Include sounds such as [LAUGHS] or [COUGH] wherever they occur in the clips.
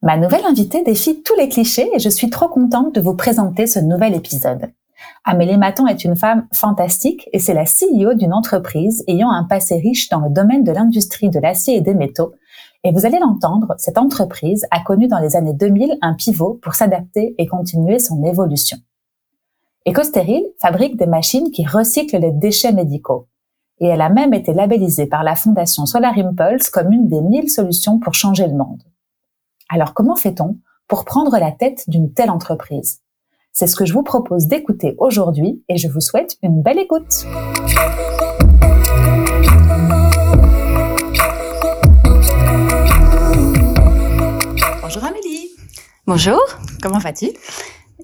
Ma nouvelle invitée défie tous les clichés et je suis trop contente de vous présenter ce nouvel épisode. Amélie Maton est une femme fantastique et c'est la CEO d'une entreprise ayant un passé riche dans le domaine de l'industrie de l'acier et des métaux. Et vous allez l'entendre, cette entreprise a connu dans les années 2000 un pivot pour s'adapter et continuer son évolution. EcoStérile fabrique des machines qui recyclent les déchets médicaux. Et elle a même été labellisée par la fondation Solar Impulse comme une des mille solutions pour changer le monde. Alors comment fait-on pour prendre la tête d'une telle entreprise? C'est ce que je vous propose d'écouter aujourd'hui et je vous souhaite une belle écoute. Bonjour Amélie. Bonjour. Comment vas-tu?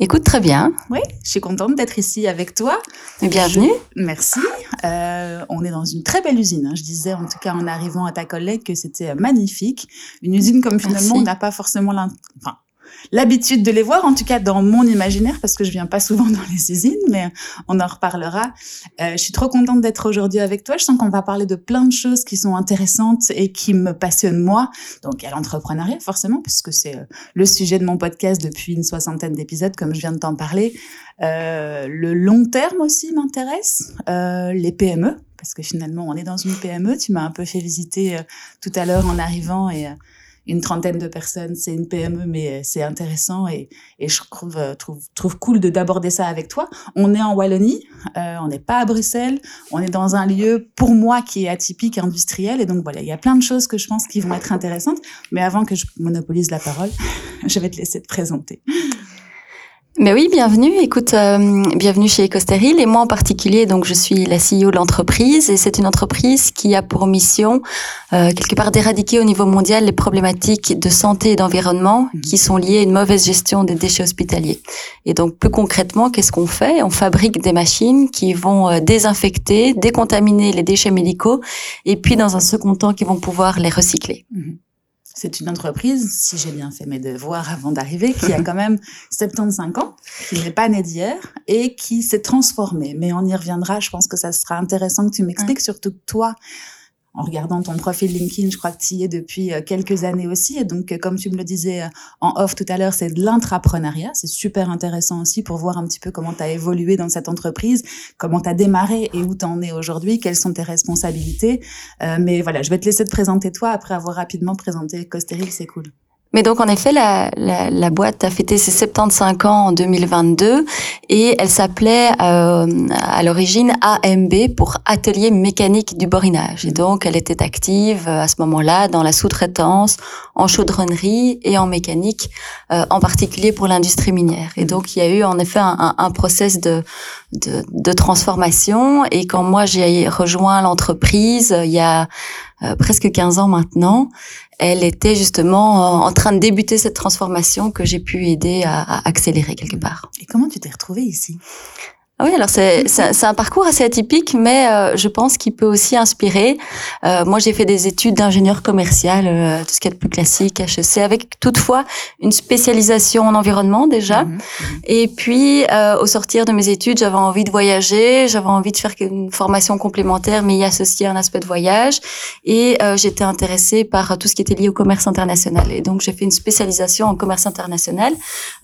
Écoute très bien. Oui, je suis contente d'être ici avec toi. bienvenue. Merci. Euh, on est dans une très belle usine. Hein. Je disais en tout cas en arrivant à ta collègue que c'était magnifique. Une usine comme finalement on n'a pas forcément enfin, l'habitude de les voir, en tout cas dans mon imaginaire, parce que je viens pas souvent dans les usines, mais on en reparlera. Euh, je suis trop contente d'être aujourd'hui avec toi. Je sens qu'on va parler de plein de choses qui sont intéressantes et qui me passionnent moi. Donc, à l'entrepreneuriat, forcément, puisque c'est euh, le sujet de mon podcast depuis une soixantaine d'épisodes, comme je viens de t'en parler. Euh, le long terme aussi m'intéresse, les PME, parce que finalement, on est dans une PME. Tu m'as un peu fait visiter tout à l'heure en arrivant et une trentaine de personnes, c'est une PME, mais euh, c'est intéressant et, et je trouve, euh, trouve, trouve cool de d'aborder ça avec toi. On est en Wallonie, euh, on n'est pas à Bruxelles, on est dans un lieu pour moi qui est atypique, industriel, et donc voilà, il y a plein de choses que je pense qui vont être intéressantes. Mais avant que je monopolise la parole, [LAUGHS] je vais te laisser te présenter. Mais oui, bienvenue. Écoute, euh, bienvenue chez EcoSteril. Et moi en particulier, donc je suis la CEO de l'entreprise et c'est une entreprise qui a pour mission euh, quelque part d'éradiquer au niveau mondial les problématiques de santé et d'environnement mhm. qui sont liées à une mauvaise gestion des déchets hospitaliers. Et donc plus concrètement, qu'est-ce qu'on fait? On fabrique des machines qui vont euh, désinfecter, décontaminer les déchets médicaux et puis dans un second temps qui vont pouvoir les recycler. Mhm. C'est une entreprise, si j'ai bien fait mes devoirs avant d'arriver, qui a quand même [LAUGHS] 75 ans, qui n'est pas née d'hier et qui s'est transformée. Mais on y reviendra. Je pense que ça sera intéressant que tu m'expliques, surtout que toi, en regardant ton profil LinkedIn, je crois que tu y es depuis euh, quelques années aussi. Et donc, euh, comme tu me le disais euh, en off tout à l'heure, c'est de l'intrapreneuriat. C'est super intéressant aussi pour voir un petit peu comment tu as évolué dans cette entreprise, comment tu as démarré et où tu en es aujourd'hui, quelles sont tes responsabilités. mais voilà, je vais te laisser te présenter toi après avoir rapidement présenté Costéril, c'est cool. Mais donc en effet, la, la, la, boîte a fêté ses 75 ans en 2022 et elle s'appelait euh, à l'origine AMB pour Atelier mécanique du borinage. Et donc elle était active euh, à ce moment-là dans la sous-traitance, en chaudronnerie et en mécanique, euh, en particulier pour l'industrie minière. Et donc il y a eu en effet un, un, process de, de, de, transformation. Et quand moi j'ai rejoint l'entreprise, il y a euh, presque 15 ans maintenant, elle était justement en train de débuter cette transformation que j'ai pu aider à, à accélérer quelque part. Et comment tu t'es retrouvée ici? Ah oui, alors c'est c'est un parcours assez atypique, mais euh, je pense qu'il peut aussi inspirer. Euh, moi, j'ai fait des études d'ingénieur commercial, euh, tout ce qui est le plus classique, HEC, avec toutefois une spécialisation en environnement déjà. Mhm, mhm. Et puis, euh, au sortir de mes études, j'avais envie de voyager, j'avais envie de faire une formation complémentaire, mais y associer un aspect de voyage. Et euh, j'étais intéressée par tout ce qui était lié au commerce international. Et donc, j'ai fait une spécialisation en commerce international,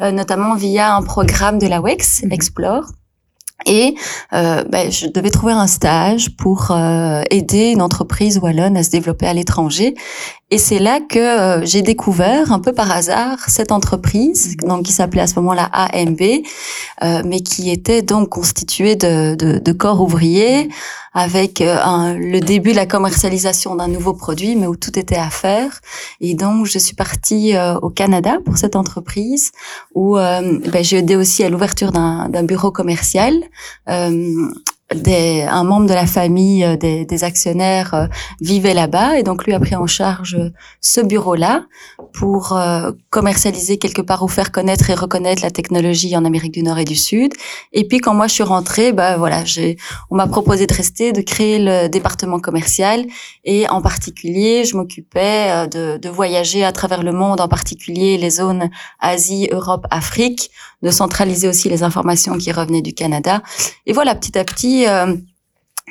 notamment via un programme de la WEX. Explore. Et euh, ben, je devais trouver un stage pour euh, aider une entreprise wallonne à se développer à l'étranger. Et c'est là que euh, j'ai découvert un peu par hasard cette entreprise, donc qui s'appelait à ce moment-là AMB, euh, mais qui était donc constituée de, de, de corps ouvriers avec euh, un, le début de la commercialisation d'un nouveau produit, mais où tout était à faire. Et donc je suis partie au Canada pour cette entreprise, où ben, j'ai aidé aussi à l'ouverture d'un bureau commercial des, un membre de la famille euh, des, des actionnaires euh, vivait là-bas et donc lui a pris en charge ce bureau-là pour euh, commercialiser quelque part ou faire connaître et reconnaître la technologie en Amérique du Nord et du Sud. Et puis quand moi je suis rentrée, bah voilà, on m'a proposé de rester, de créer le département commercial et en particulier, je m'occupais de, de voyager à travers le monde, en particulier les zones Asie, Europe, Afrique, de centraliser aussi les informations qui revenaient du Canada. Et voilà, petit à petit, euh,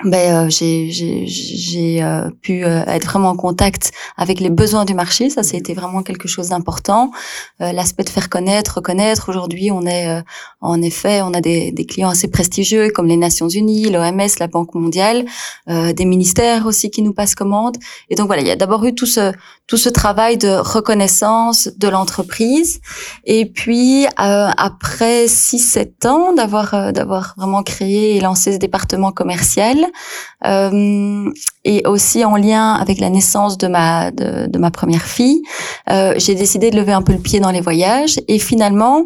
ben, euh, j'ai euh, pu euh, être vraiment en contact avec les besoins du marché. Ça, c'était vraiment quelque chose d'important. L'aspect de faire connaître, reconnaître. Aujourd'hui, on est en effet, on a des, des, clients assez prestigieux comme les Nations Unies, l'OMS, la Banque mondiale, des ministères aussi qui nous passent commande. Et donc voilà, il y a d'abord eu tout ce tout ce travail de reconnaissance de l'entreprise. Et puis après 6-7 ans d'avoir d'avoir vraiment créé et lancé ce département commercial, euh, et aussi en lien avec la naissance de ma de, de ma première fille, euh, j'ai décidé de lever un peu le pied dans les voyages et finalement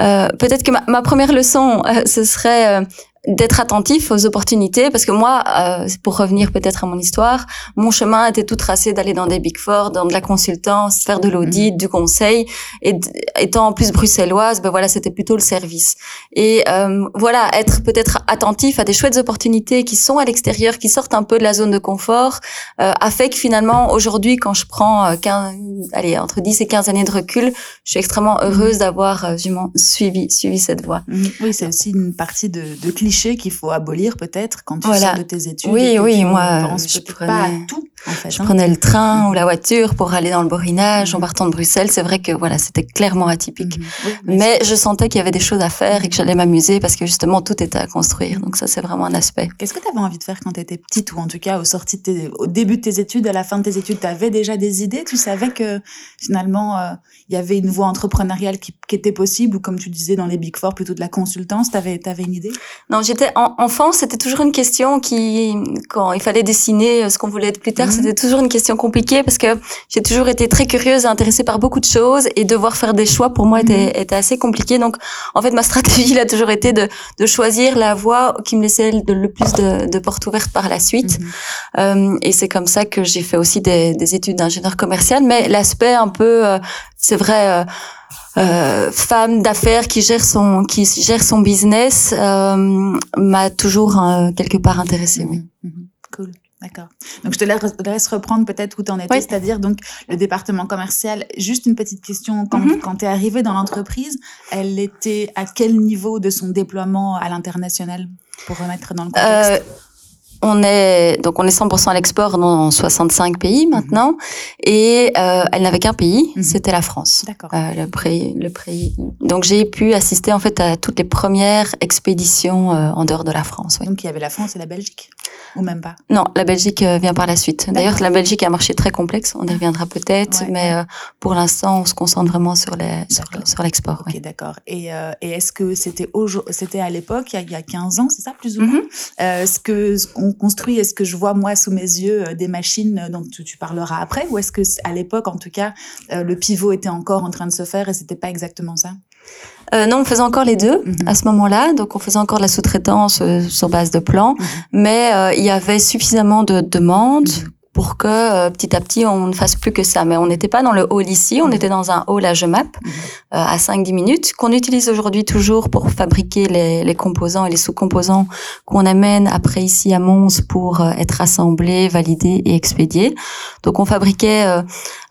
euh, peut-être que ma, ma, première leçon, [LAUGHS] ce serait d'être attentif aux opportunités parce que moi euh, pour revenir peut-être à mon histoire mon chemin était tout tracé d'aller dans des big four dans de la consultance faire de l'audit mhm. du conseil et étant en plus bruxelloise ben voilà c'était plutôt le service et euh, voilà être peut-être attentif à des chouettes opportunités qui sont à l'extérieur qui sortent un peu de la zone de confort euh, a fait que finalement aujourd'hui quand je prends 15, euh, allez entre 10 et 15 années de recul je suis extrêmement heureuse d'avoir euh, suivi suivi cette voie mhm. oui c'est aussi une partie de, de cliché qu'il faut abolir peut-être quand tu sors de tes études. Oui, oui, moi, je prenais, pas tout. En fait, je hein. prenais le train ou la voiture pour aller dans le Borinage en mhm. partant de Bruxelles. C'est vrai que voilà, c'était clairement atypique. Mhm. mais je sentais qu'il y avait des choses à faire et que j'allais m'amuser parce que justement tout était à construire. Donc ça, c'est vraiment un aspect. Qu'est-ce que tu avais envie de faire quand tu étais petite ou en tout cas au, sorti de au début de tes études, à la fin de tes études, tu avais déjà des idées? Tu savais que finalement, euh, il y avait une voie entrepreneuriale qui, qui, était possible ou comme tu disais dans les Big Four, plutôt de la consultance Tu avais, avais une idée? Non, j'étais en, enfant, c'était toujours une question qui, quand il fallait dessiner ce qu'on voulait être plus tard, mhm. c'était toujours une question compliquée parce que j'ai toujours été très curieuse et intéressée par beaucoup de choses et devoir faire des choix pour moi était, mhm. était assez compliqué. Donc, en fait, ma stratégie a toujours été de, de choisir la voie qui me laissait le plus de, de portes ouvertes par la suite. Mhm. Euh, et c'est comme ça que j'ai fait aussi des, des études d'ingénieur commercial. Mais l'aspect un peu, euh, c'est vrai. Euh, euh, femme d'affaires qui gère son qui gère son business euh, m'a toujours euh, quelque part intéressée. Oui. Mhm, mhm. Cool. D'accord. Donc je te laisse reprendre peut-être où tu en étais, c'est-à-dire donc le département commercial. Juste une petite question quand, mhm. quand tu es arrivée dans l'entreprise, elle était à quel niveau de son déploiement à l'international? Pour remettre dans le contexte on est donc on est 100% à l'export dans 65 pays maintenant mhm. et euh, elle n'avait qu'un pays, mhm. c'était la France. D'accord. Euh, le prix, le prix. Donc j'ai pu assister en fait à toutes les premières expéditions euh, en dehors de la France. Donc il y avait la France et la Belgique ou même pas? Non, la Belgique vient par la suite. D'ailleurs, la Belgique a un marché très complexe, on y reviendra peut-être, mais pour l'instant, on se concentre vraiment sur les sur, l'export. Ok, d'accord. Et, et est-ce que c'était c'était à l'époque, il, y a 15 ans, c'est ça plus ou moins? Mhm. Ce que ce qu'on construit Est-ce que je vois moi sous mes yeux euh, des machines euh, dont tu, parleras après, ou est-ce que à l'époque, en tout cas, euh, le pivot était encore en train de se faire et c'était pas exactement ça? Non, on faisait encore les deux mhm. à ce moment-là. Donc, on faisait encore de la sous-traitance sur base de plans, mhm. mais il y avait suffisamment de demandes mhm pour que euh, petit à petit on ne fasse plus que ça. Mais on n'était pas dans le hall ici, on était dans un hall à Gemap mhm. euh, à 5-10 minutes qu'on utilise aujourd'hui toujours pour fabriquer les, les composants et les sous-composants qu'on amène après ici à Mons pour euh, être assemblés, validés et expédiés. Donc on fabriquait, euh,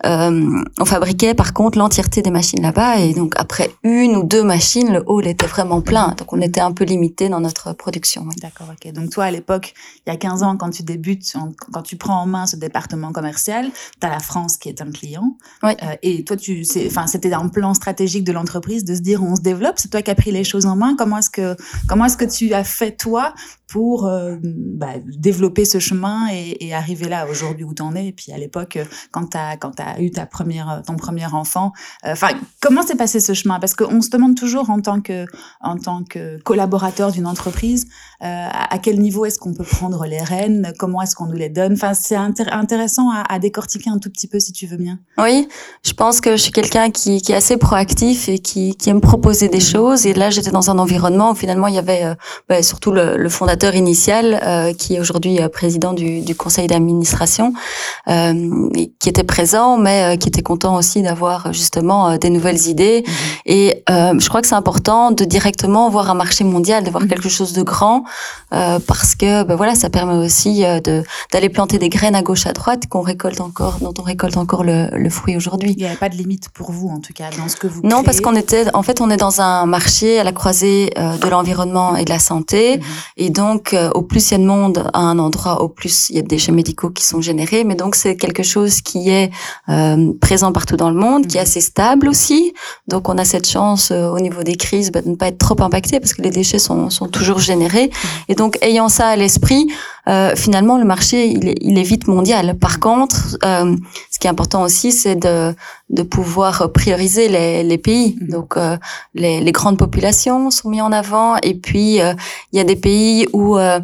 euh on fabriquait par contre l'entièreté des machines là-bas et donc après une ou deux machines, le hall était vraiment plein. Donc on était un peu limité dans notre production. D'accord, ok. Donc toi à l'époque, il y a 15 ans, quand tu débutes, quand tu prends en main département commercial, tu as la France qui est un client. Euh, et toi, tu, enfin, c'était un plan stratégique de l'entreprise de se dire on se développe. C'est toi qui as pris les choses en main. Comment est-ce que, comment est-ce que tu as fait toi pour euh, bah, développer ce chemin et, et arriver là aujourd'hui où tu en es? Et puis à l'époque, quand tu as, quand as eu ta première, ton premier enfant, euh, enfin, comment s'est passé ce chemin? Parce qu'on se demande toujours en tant que, en tant que collaborateur d'une entreprise, à quel niveau est-ce qu'on peut prendre les rênes? Comment est-ce qu'on nous les donne? Enfin, c'est intéressant à, à, décortiquer un tout petit peu si tu veux bien. Oui, je pense que je suis quelqu'un qui, qui, est assez proactif et qui, qui aime proposer des choses. Et là, j'étais dans un environnement où finalement il y avait bah, surtout le, le fondateur initial, euh, qui est aujourd'hui euh, président du, du conseil d'administration, euh, qui était présent, mais qui était content aussi d'avoir justement des nouvelles idées. Mhm. Et je crois que c'est important de directement voir un marché mondial, de voir mhm. quelque chose de grand, parce que ben voilà, ça permet aussi de d'aller planter des graines à gauche, à droite, qu'on récolte encore, dont on récolte encore le, le fruit aujourd'hui. Il n'y avait pas de limite pour vous, en tout cas, dans ce que vous. Non, parce qu'on était, en fait, on est dans un marché à la croisée de l'environnement et de la santé. Mhm. Et donc, euh, au plus il y a de monde à un endroit, au plus il y a des déchets médicaux qui sont générés. Mais donc, c'est quelque chose qui est euh, présent partout dans le monde, qui est mhm. assez stable aussi. Donc, on a cette chance euh, au niveau des crises bah, de ne pas être trop impacté parce que les déchets sont, sont toujours générés. Mhm. Et donc, ayant ça à l'esprit, euh, finalement, le marché, il est, il est, vite mondial. Par contre, euh, ce qui est important aussi, c'est de, de pouvoir prioriser les, les pays. Mhm. Donc, euh, les, les, grandes populations sont mis en avant. Et puis, euh, il y a des pays où, euh,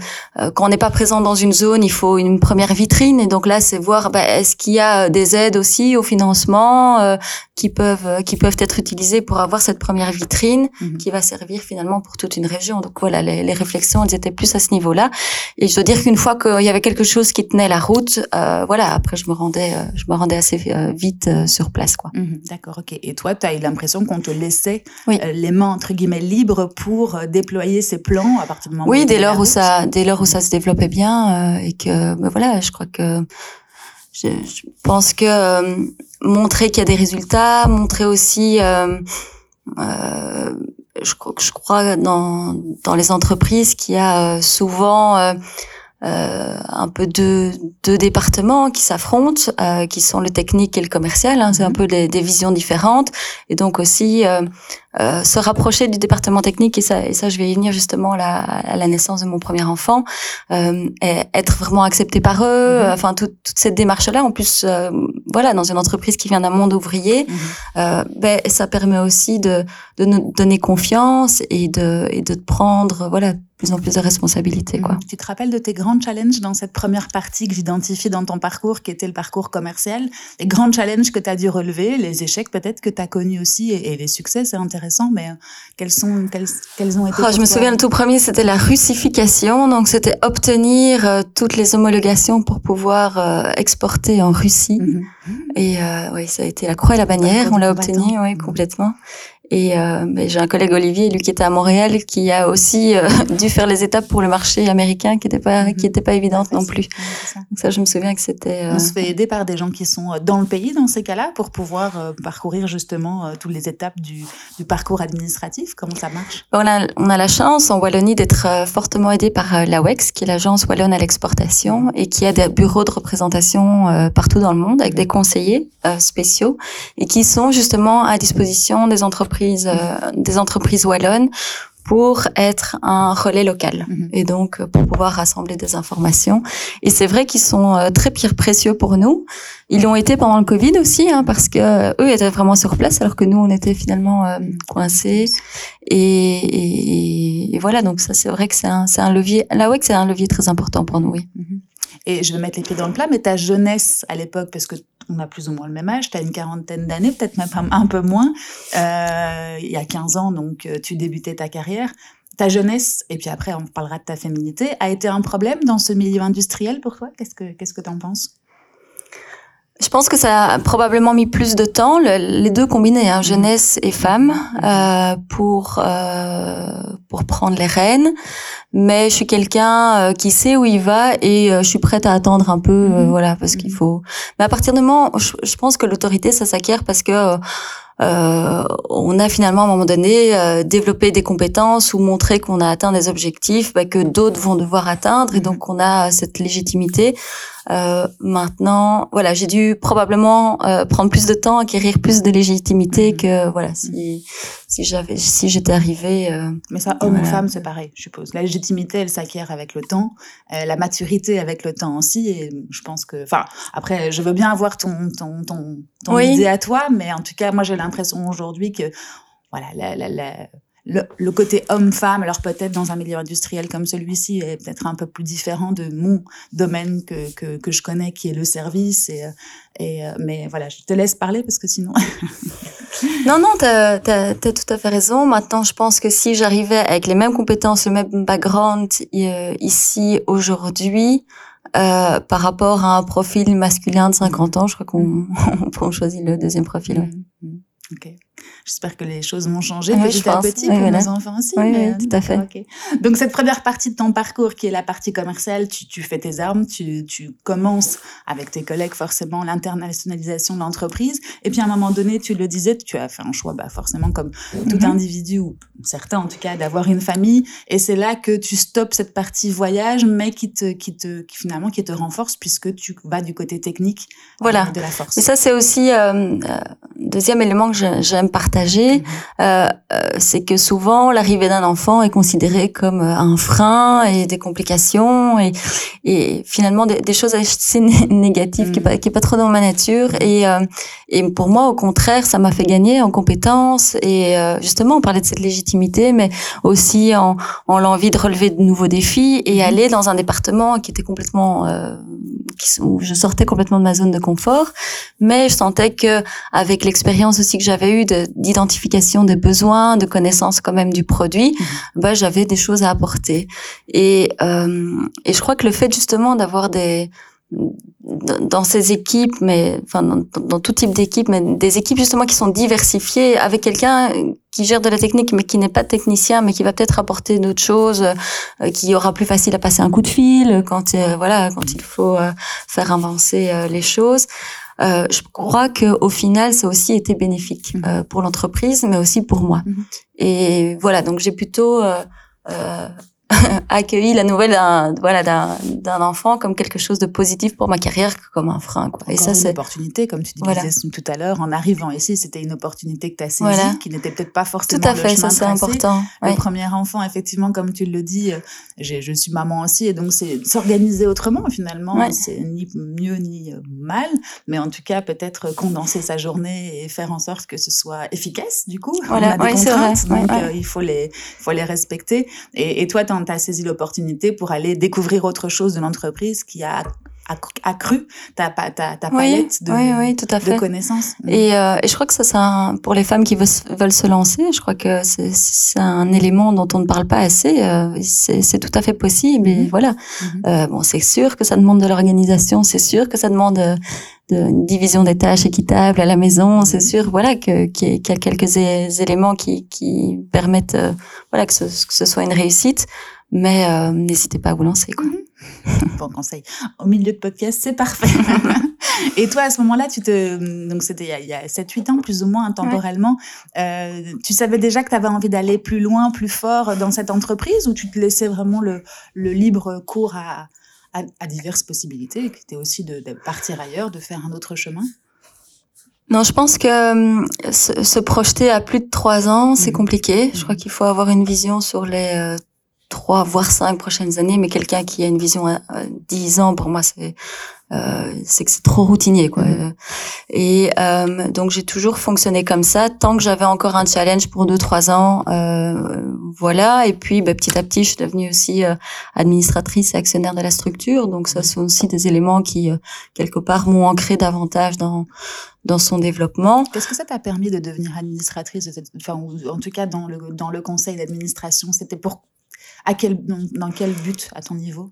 quand on n'est pas présent dans une zone, il faut une première vitrine. Et donc là, c'est voir, bah, est-ce qu'il y a des aides aussi au financement qui peuvent qui peuvent être utilisées pour avoir cette première vitrine mhm. qui va servir finalement pour toute une région. Donc voilà, les, les réflexions, elles étaient plus à ce niveau-là. Et je dois dire que une fois qu'il y avait quelque chose qui tenait la route, euh, voilà, après je me rendais, euh, je me rendais assez euh, vite sur place, quoi. Mhm, d'accord, ok. Et toi, tu as eu l'impression qu'on te laissait les mains entre guillemets libres pour déployer ces plans à partir du moment oui, dès lors où ça, dès lors où ça se développait bien et que, ben voilà, je crois que je, pense que montrer qu'il y a des résultats, montrer aussi je crois je crois dans dans les entreprises qu'il y a souvent euh, un peu deux, deux départements qui s'affrontent, euh, qui sont le technique et le commercial. Hein, c'est un mhm. peu des, des, visions différentes. Et donc aussi euh, euh, se rapprocher du département technique, et ça, et ça je vais y venir justement là, à la naissance de mon premier enfant, euh, et être vraiment accepté par eux, mhm. enfin toute, toute cette démarche-là. En plus, voilà, dans une entreprise qui vient d'un monde ouvrier, mhm. ben, ça permet aussi de, de nous donner confiance et de, et de prendre voilà plus en plus de responsabilités. Quoi. Tu te rappelles de tes grands challenges dans cette première partie que j'identifie dans ton parcours, qui était le parcours commercial? Les grands challenges que tu as dû relever, les échecs peut-être que tu as connus aussi, et, les succès, c'est intéressant, mais euh, quels, sont, quels, quels ont été oh, Je me souviens, le tout premier, c'était la russification. Donc, c'était obtenir euh, toutes les homologations pour pouvoir euh, exporter en Russie. Mhm. Et oui, ça a été la croix et la bannière. On l'a obtenu, oui, complètement. Et euh, j'ai un collègue Olivier, lui qui était à Montréal, qui a aussi euh, [LAUGHS] dû faire les étapes pour le marché américain, qui n'était pas qui était pas évidente non plus. Ça. Donc ça, je me souviens que c'était. Euh... On se fait aider par des gens qui sont euh, dans le pays dans ces cas-là pour pouvoir euh, parcourir justement toutes les étapes du, du, parcours administratif. Comment ça marche? On a, on a la chance en Wallonie d'être fortement aidé par l'AWEX, qui est l'agence wallonne à l'exportation et qui a des bureaux de représentation partout dans le monde avec des conseillers spéciaux et qui sont justement à disposition des entreprises euh, des entreprises wallonnes pour être un relais local mhm. et donc euh, pour pouvoir rassembler des informations. Et c'est vrai qu'ils sont euh, très précieux pour nous. Ils l'ont été pendant le Covid aussi, hein, parce que eux étaient vraiment sur place, alors que nous on était finalement coincés. Et, et, voilà, donc ça c'est vrai que c'est un, un levier. Là ouais, c'est un levier très important pour nous, oui. Mhm. Et je vais mettre les pieds dans le plat, mais ta jeunesse à l'époque, parce que on a plus ou moins le même âge, tu as une quarantaine d'années, peut-être même un peu moins, euh, il y a 15 ans, donc euh, tu débutais ta carrière. Ta jeunesse, et puis après on parlera de ta féminité, a été un problème dans ce milieu industriel pour toi? Qu'est-ce que qu'est-ce que tu en penses? Je pense que ça a probablement mis plus de temps, les deux combinés, hein, jeunesse et femme, euh, pour euh, pour prendre les rênes. Mais je suis quelqu'un euh, qui sait où il va et euh, je suis prête à attendre un peu, euh, mhm. voilà, parce qu'il faut. Mais à partir du moment, je, je pense que l'autorité, ça s'acquiert parce que euh, on a finalement à un moment donné euh, développé des compétences ou montré qu'on a atteint des objectifs bah, que d'autres vont devoir atteindre et donc on a cette légitimité. Euh, maintenant, voilà, j'ai dû probablement prendre plus de temps, acquérir plus de légitimité que voilà si si j'avais si j'étais arrivée. Mais ça, homme ou femme, c'est pareil, je suppose. La légitimité, elle s'acquiert avec le temps, la maturité avec le temps aussi. Et je pense que, enfin, après, je veux bien avoir ton ton ton, ton idée à toi, mais en tout cas, moi j'ai l'impression aujourd'hui que voilà, le, côté homme-femme, alors peut-être dans un milieu industriel comme celui-ci, est peut-être un peu plus différent de mon domaine que, que, que, je connais, qui est le service. Et, et, euh, mais voilà, je te laisse parler parce que sinon... [LAUGHS] [LAUGHS] non, non, tu as, tout à fait raison. Maintenant, je pense que si j'arrivais avec les mêmes compétences, le même background euh, ici aujourd'hui, euh, par rapport à un profil masculin de 50 ans, je crois qu'on [LAUGHS] choisit le deuxième profil. Mm, mm. Ok. J'espère que les choses vont changer petit à petit pour nos enfants aussi. Oui, mais, tout à fait. Donc cette première partie de ton parcours, qui est la partie commerciale, tu, tu fais tes armes, tu, tu, commences avec tes collègues forcément l'internationalisation de l'entreprise, et puis à un moment donné, tu le disais, tu as fait un choix, bah forcément comme tout mhm. individu ou certains en tout cas, d'avoir une famille, et c'est là que tu stoppes cette partie voyage, mais qui te, qui te, qui finalement qui te renforce puisque tu vas du côté technique voilà. de la force. Et ça c'est aussi euh, euh deuxième élément que j'aime partager, mhm. euh, euh, c'est que souvent l'arrivée d'un enfant est considérée comme euh, un frein et des complications et, et finalement des, des choses assez négatives qui, est pas, qui est pas trop dans ma nature. Et, euh, et pour moi, au contraire, ça m'a fait gagner en compétences et justement on parlait de cette légitimité, mais aussi en, en l'envie de relever de nouveaux défis et mhm. aller dans un département qui était complètement qui, où je sortais complètement de ma zone de confort, mais je sentais que avec l'expérience aussi que j'avais eue d'identification des besoins, de connaissance quand même du produit, mmh. bah j'avais des choses à apporter. Et euh, et je crois que le fait justement d'avoir des dans ces équipes, mais enfin dans, dans tout type d'équipe, mais des équipes justement qui sont diversifiées, avec quelqu'un qui gère de la technique, mais qui n'est pas technicien, mais qui va peut-être apporter d'autres choses, euh, qui aura plus facile à passer un coup de fil quand euh, voilà quand il faut euh, faire avancer les choses. Je crois que au final, ça a aussi été bénéfique mmh. pour l'entreprise, mais aussi pour moi. Mmh. Et voilà, donc j'ai plutôt [LAUGHS] accueilli la nouvelle d'un voilà d'un enfant comme quelque chose de positif pour ma carrière comme un frein quoi. et ça c'est une opportunité comme tu disais tout à l'heure en arrivant ici c'était une opportunité que tu as saisie qui n'était peut-être pas forcément tout à fait ça c'est important le premier enfant effectivement comme tu le dis euh, je suis maman aussi et donc c'est s'organiser autrement finalement c'est ni mieux ni euh, mal mais en tout cas peut-être condenser sa journée et faire en sorte que ce soit efficace du coup [LAUGHS] voilà on a des contraintes donc euh, il faut les faut les respecter. Et, et toi tu as saisi l'opportunité pour aller découvrir autre chose de l'entreprise qui a accru ta, ta, ta palette de, oui, tout à fait. de connaissances. Mm. Et, euh, et, je crois que ça, c'est pour les femmes qui veulent, veulent, se lancer, je crois que c'est un élément dont on ne parle pas assez. Euh, c'est tout à fait possible. Et mm-hmm. voilà. Mm-hmm. Euh, bon, c'est sûr que ça demande de l'organisation, c'est sûr que ça demande de, une division des tâches équitable à la maison. C'est mm-hmm. sûr, voilà, qu'il y, a quelques éléments qui, qui permettent, euh, voilà, que ce, que ce soit une réussite. Mais euh, n'hésitez pas à vous lancer, quoi. Mhm. bon conseil. Au milieu de podcast, c'est parfait. [LAUGHS] Et toi, à ce moment-là, tu te, donc c'était il y a, 7-8 ans plus ou moins temporellement, euh, tu savais déjà que tu avais envie d'aller plus loin, plus fort dans cette entreprise ou tu te laissais vraiment le, le libre cours à, à, diverses possibilités, qui était aussi de, de, partir ailleurs, de faire un autre chemin? Non, je pense que euh, se, se, projeter à plus de trois ans, c'est mhm. compliqué. Je crois mhm. qu'il faut avoir une vision sur les euh, trois voire cinq prochaines années, mais quelqu'un qui a une vision à, dix ans, pour moi, c'est euh, c'est que c'est trop routinier quoi. Mm-hmm. Et euh, donc j'ai toujours fonctionné comme ça tant que j'avais encore un challenge pour deux trois ans, euh, voilà. Et puis bah, petit à petit, je suis devenue aussi euh, administratrice et actionnaire de la structure. Donc ça sont aussi des éléments qui euh, quelque part m'ont ancré davantage dans dans son développement. Qu'est-ce que ça t'a permis de devenir administratrice, enfin, ou en tout cas dans le dans le conseil d'administration? C'était pour à quel, dans, quel but à ton niveau?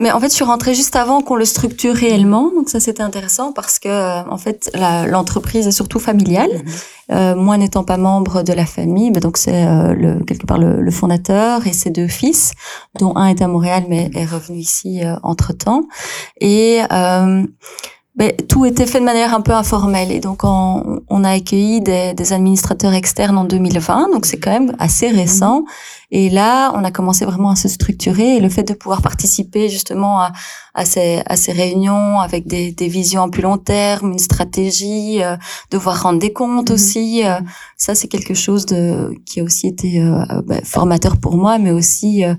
Mais en fait, je suis rentrée juste avant qu'on le structure réellement, donc ça c'était intéressant parce que euh, en fait l'entreprise est surtout familiale. Mhm. Euh, moi n'étant pas membre de la famille, mais donc c'est euh, le, quelque part le, le, fondateur et ses deux fils, dont un est à Montréal mais est revenu ici entre temps. Et ben, tout était fait de manière un peu informelle et donc on, on a accueilli des, des, administrateurs externes en 2020, donc c'est quand même assez récent. Et là, on a commencé vraiment à se structurer et le fait de pouvoir participer justement à, à, ces, à ces réunions avec des, des visions à plus long terme, une stratégie, euh, devoir rendre des comptes mhm. aussi, euh, ça c'est quelque chose de qui a aussi été euh, bah, formateur pour moi, mais aussi euh,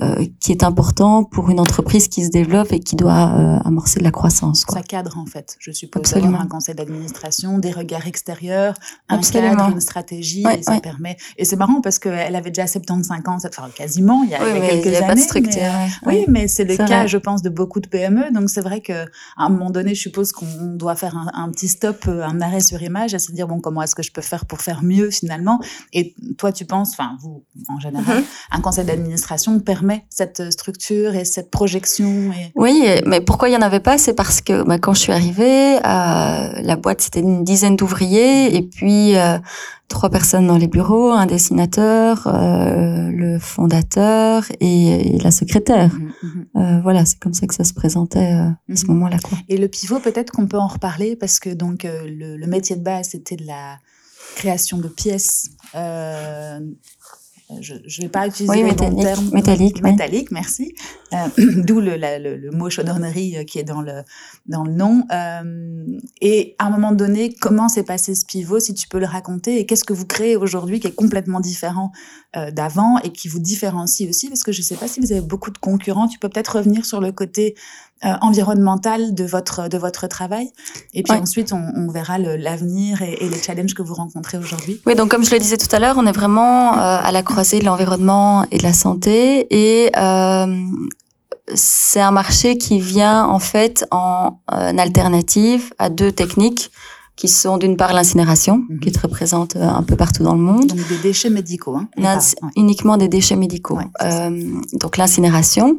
euh, qui est important pour une entreprise qui se développe et qui doit amorcer de la croissance. Quoi. Ça cadre en fait, je suppose, Absolument. un conseil d'administration, des regards extérieurs, un cadre, une stratégie, et ça permet. Et c'est marrant parce qu'elle avait déjà 75 25 ans, enfin quasiment, il y a, oui, il y a quelques il y a années. Pas de structure, mais, oui, mais c'est le cas, je pense, de beaucoup de PME. Donc c'est vrai que à un moment donné, je suppose qu'on doit faire un, un, petit stop, un arrêt sur image, et se dire bon, comment est-ce que je peux faire pour faire mieux finalement? Et toi, tu penses, enfin vous en général, mm -hmm. un conseil d'administration permet cette structure et cette projection. Et... Oui, mais pourquoi il y en avait pas? C'est parce que bah, quand je suis arrivée, euh, la boîte c'était une dizaine d'ouvriers et puis euh, trois personnes dans les bureaux, un dessinateur, euh, le fondateur et, et la secrétaire. Mmh, mmh. voilà, c'est comme ça que ça se présentait à mmh. ce moment-là. Quoi. Et le pivot, peut-être qu'on peut en reparler parce que donc le, le, métier de base c'était de la création de pièces je ne vais pas utiliser oui, le bon terme. Métallique, métallique merci. Euh, [CLEARS THROAT] D'où le, le, le, mot chaudronnerie qui est dans le, dans le nom. Euh, et à un moment donné, comment s'est passé ce pivot, si tu peux le raconter, et qu'est-ce que vous créez aujourd'hui qui est complètement différent euh, d'avant et qui vous différencie aussi, parce que je ne sais pas si vous avez beaucoup de concurrents. Tu peux peut-être revenir sur le côté euh, environnemental de votre de votre travail et puis ouais. ensuite on, on verra l'avenir et, et, les challenges que vous rencontrez aujourd'hui. Oui, donc comme je le disais tout à l'heure, on est vraiment euh, à la croisée de l'environnement et de la santé et euh, c'est un marché qui vient en fait en, en alternative à deux techniques qui sont d'une part l'incinération, mm -hmm. qui est très présente un peu partout dans le monde. Donc des déchets médicaux. Hein, ouais. Uniquement des déchets médicaux. Ouais, euh, donc l'incinération.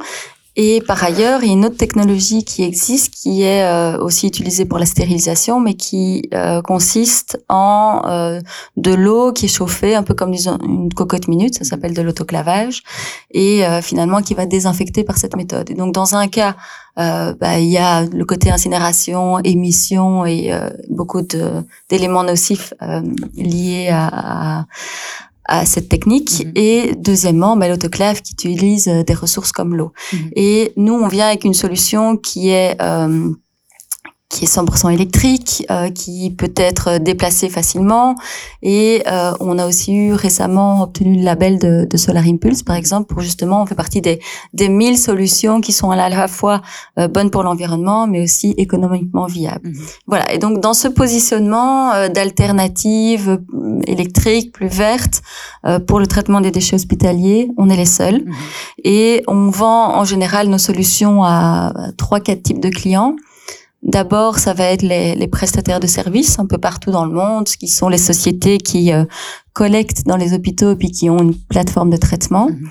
Et par ailleurs, il y a une autre technologie qui existe, qui est euh, aussi utilisée pour la stérilisation, mais qui euh, consiste en euh, de l'eau qui est chauffée, un peu comme une cocotte minute, ça s'appelle de l'autoclavage, et euh, finalement qui va désinfecter par cette méthode. Et donc dans un cas, bah, il y a le côté incinération, émission et beaucoup d'éléments nocifs liés à, à à cette technique mm -hmm. et deuxièmement bah, l'autoclave qui utilise des ressources comme l'eau mm -hmm. et nous on vient avec une solution qui est euh, qui est 100% électrique, euh, qui peut être déplacé facilement. Et euh, on a aussi eu récemment obtenu le label de, de, Solar Impulse, par exemple, pour justement, on fait partie des, des 1000 solutions qui sont à la fois euh, bonnes pour l'environnement, mais aussi économiquement viables. Mmh. Voilà. Et donc, dans ce positionnement euh, d'alternative euh, électrique plus verte euh, pour le traitement des déchets hospitaliers, on est les seuls. Mmh. Et on vend en général nos solutions à trois, quatre types de clients. D'abord, ça va être les, les, prestataires de services un peu partout dans le monde, qui sont les sociétés qui euh, collectent dans les hôpitaux puis qui ont une plateforme de traitement. Mmh.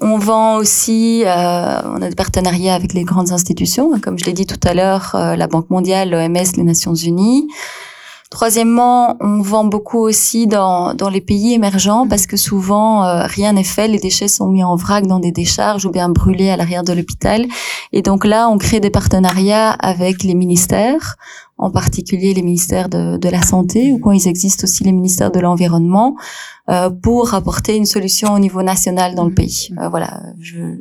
On vend aussi, euh, on a des partenariats avec les grandes institutions, comme je l'ai dit tout à l'heure, euh, la Banque mondiale, l'OMS, les Nations unies. Troisièmement, on vend beaucoup aussi dans, dans les pays émergents parce que souvent euh, rien n'est fait, les déchets sont mis en vrac dans des décharges ou bien brûlés à l'arrière de l'hôpital. Et donc là, on crée des partenariats avec les ministères, en particulier les ministères de, de la santé ou quand ils existent aussi les ministères de l'environnement euh, pour apporter une solution au niveau national dans le pays. Euh, voilà,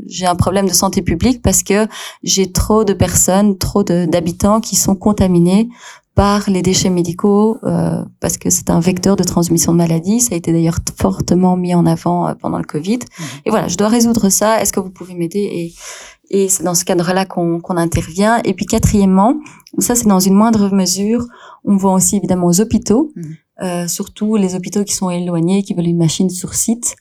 j'ai un problème de santé publique parce que j'ai trop de personnes, trop d'habitants qui sont contaminés par les déchets médicaux euh, parce que c'est un vecteur de transmission de maladies. Ça a été d'ailleurs fortement mis en avant euh, pendant le Covid. Mmh. Et voilà, je dois résoudre ça. Est-ce que vous pouvez m'aider Et, et c'est dans ce cadre-là qu'on qu'on intervient. Et puis quatrièmement, ça c'est dans une moindre mesure, on voit aussi évidemment aux hôpitaux. Mmh. Euh, surtout les hôpitaux qui sont éloignés, qui veulent une machine sur site,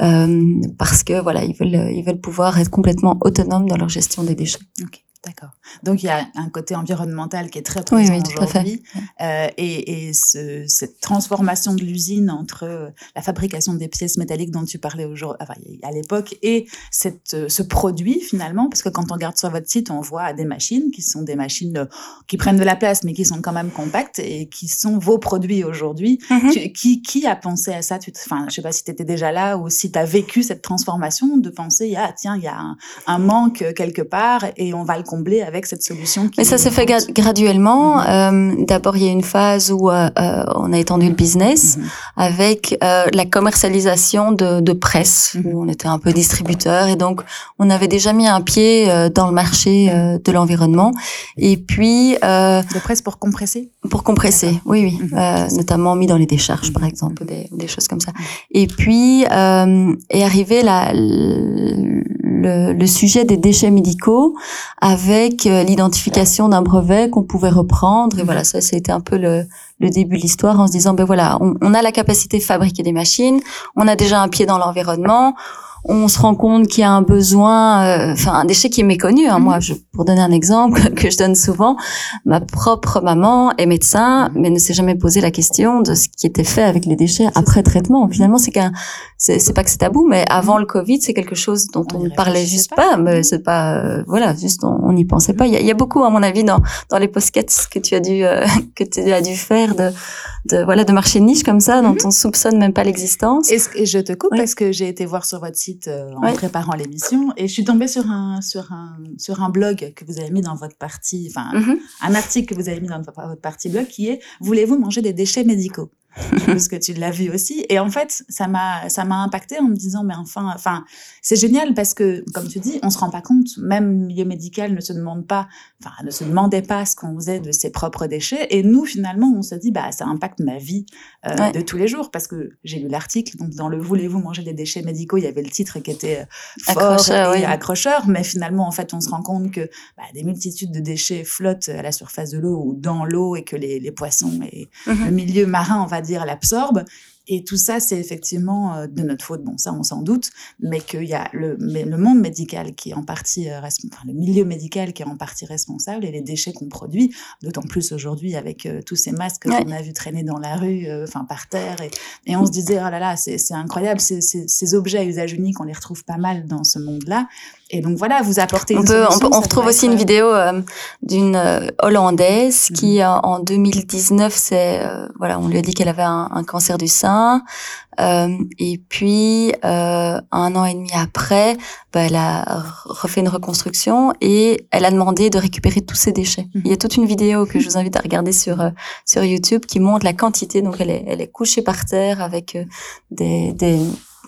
euh, parce que voilà, ils veulent ils veulent pouvoir être complètement autonomes dans leur gestion des déchets. Okay. D'accord. Donc il y a un côté environnemental qui est très présent oui, oui, aujourd'hui, euh, et, et ce, cette transformation de l'usine entre la fabrication des pièces métalliques dont tu parlais aujourd'hui, enfin, à l'époque, et cette, ce produit finalement, parce que quand on regarde sur votre site, on voit des machines qui sont des machines qui prennent de la place, mais qui sont quand même compactes et qui sont vos produits aujourd'hui. Mm -hmm. qui, qui a pensé à ça? Tu, Enfin, je sais pas si tu étais déjà là ou si tu as vécu cette transformation de penser, ah tiens, il y a un, un manque quelque part et on va le combler avec cette solution. Mais ça s'est fait gra graduellement. Mm -hmm. euh, D'abord, il y a une phase où euh, euh, on a étendu le business mm -hmm. avec la commercialisation de, de presse, mm -hmm. où on était un peu distributeur et donc on avait déjà mis un pied dans le marché de l'environnement. Et puis de presse pour compresser? Pour compresser, oui, oui, notamment mis dans les décharges, par exemple, des, des choses comme ça. Et puis est arrivé la le, le, sujet des déchets médicaux avec euh, l'identification d'un brevet qu'on pouvait reprendre. Et voilà, ça, c'était un peu le, début de l'histoire en se disant, ben voilà, on, a la capacité de fabriquer des machines, on a déjà un pied dans l'environnement, on se rend compte qu'il y a un besoin, euh, enfin un déchet qui est méconnu. Hein. Moi, je, pour donner un exemple [LAUGHS] que je donne souvent, ma propre maman est médecin, mais ne s'est jamais posé la question de ce qui était fait avec les déchets après traitement. Finalement, c'est qu'un, c'est pas que c'est tabou, mais avant le Covid, c'est quelque chose dont on, ne parlait juste pas. mais c'est pas, euh, voilà, juste on n'y pensait pas. Il y, a, il y, a, beaucoup, à mon avis, dans dans les postcats que tu as dû euh, [LAUGHS] que tu as dû faire de de voilà de marché niche comme ça dont mhm. on soupçonne même pas l'existence. Et, et, je te coupe parce que j'ai été voir sur votre site euh, en préparant l'émission. Et je suis tombée sur un sur un sur un blog que vous avez mis dans votre partie, enfin mhm. un article que vous avez mis dans votre partie blog qui est voulez-vous manger des déchets médicaux? Pense que tu l'as vu aussi. Et en fait, ça m'a, ça m'a impacté en me disant, mais enfin, enfin, c'est génial parce que, comme tu dis, on se rend pas compte. Même le milieu médical ne se demande pas, enfin, ne se demandait pas ce qu'on faisait de ses propres déchets. Et nous, finalement, on se dit, bah, ça impacte ma vie euh, de tous les jours parce que j'ai lu l'article. Donc, dans le voulez-vous manger des déchets médicaux, il y avait le titre qui était euh, fort accrocheur, et accrocheur. Mais finalement, en fait, on se rend compte que bah, des multitudes de déchets flottent à la surface de l'eau ou dans l'eau et que les, les poissons et mm-hmm. le milieu marin, on va dire, l'absorbe. Et tout ça, c'est effectivement euh, de notre faute. Bon, ça, on s'en doute, mais qu'il y a le, le, monde médical qui est en partie euh, responsable, le milieu médical qui est en partie responsable et les déchets qu'on produit, d'autant plus aujourd'hui avec euh, tous ces masques qu'on a vu traîner dans la rue, enfin par terre, et, et, on se disait oh là là, c'est incroyable, ces, ces objets à usage unique, on les retrouve pas mal dans ce monde-là. Et donc voilà, vous apportez. On peut, on, retrouve aussi une vidéo euh, d'une euh, hollandaise mhm. qui, en 2019, c'est euh, voilà, on lui a dit qu'elle avait un, un, cancer du sein, et puis un an et demi après, bah, elle a refait une reconstruction et elle a demandé de récupérer tous ses déchets. Mhm. Il y a toute une vidéo que je vous invite à regarder sur sur YouTube qui montre la quantité. Donc elle est, elle est couchée par terre avec des, des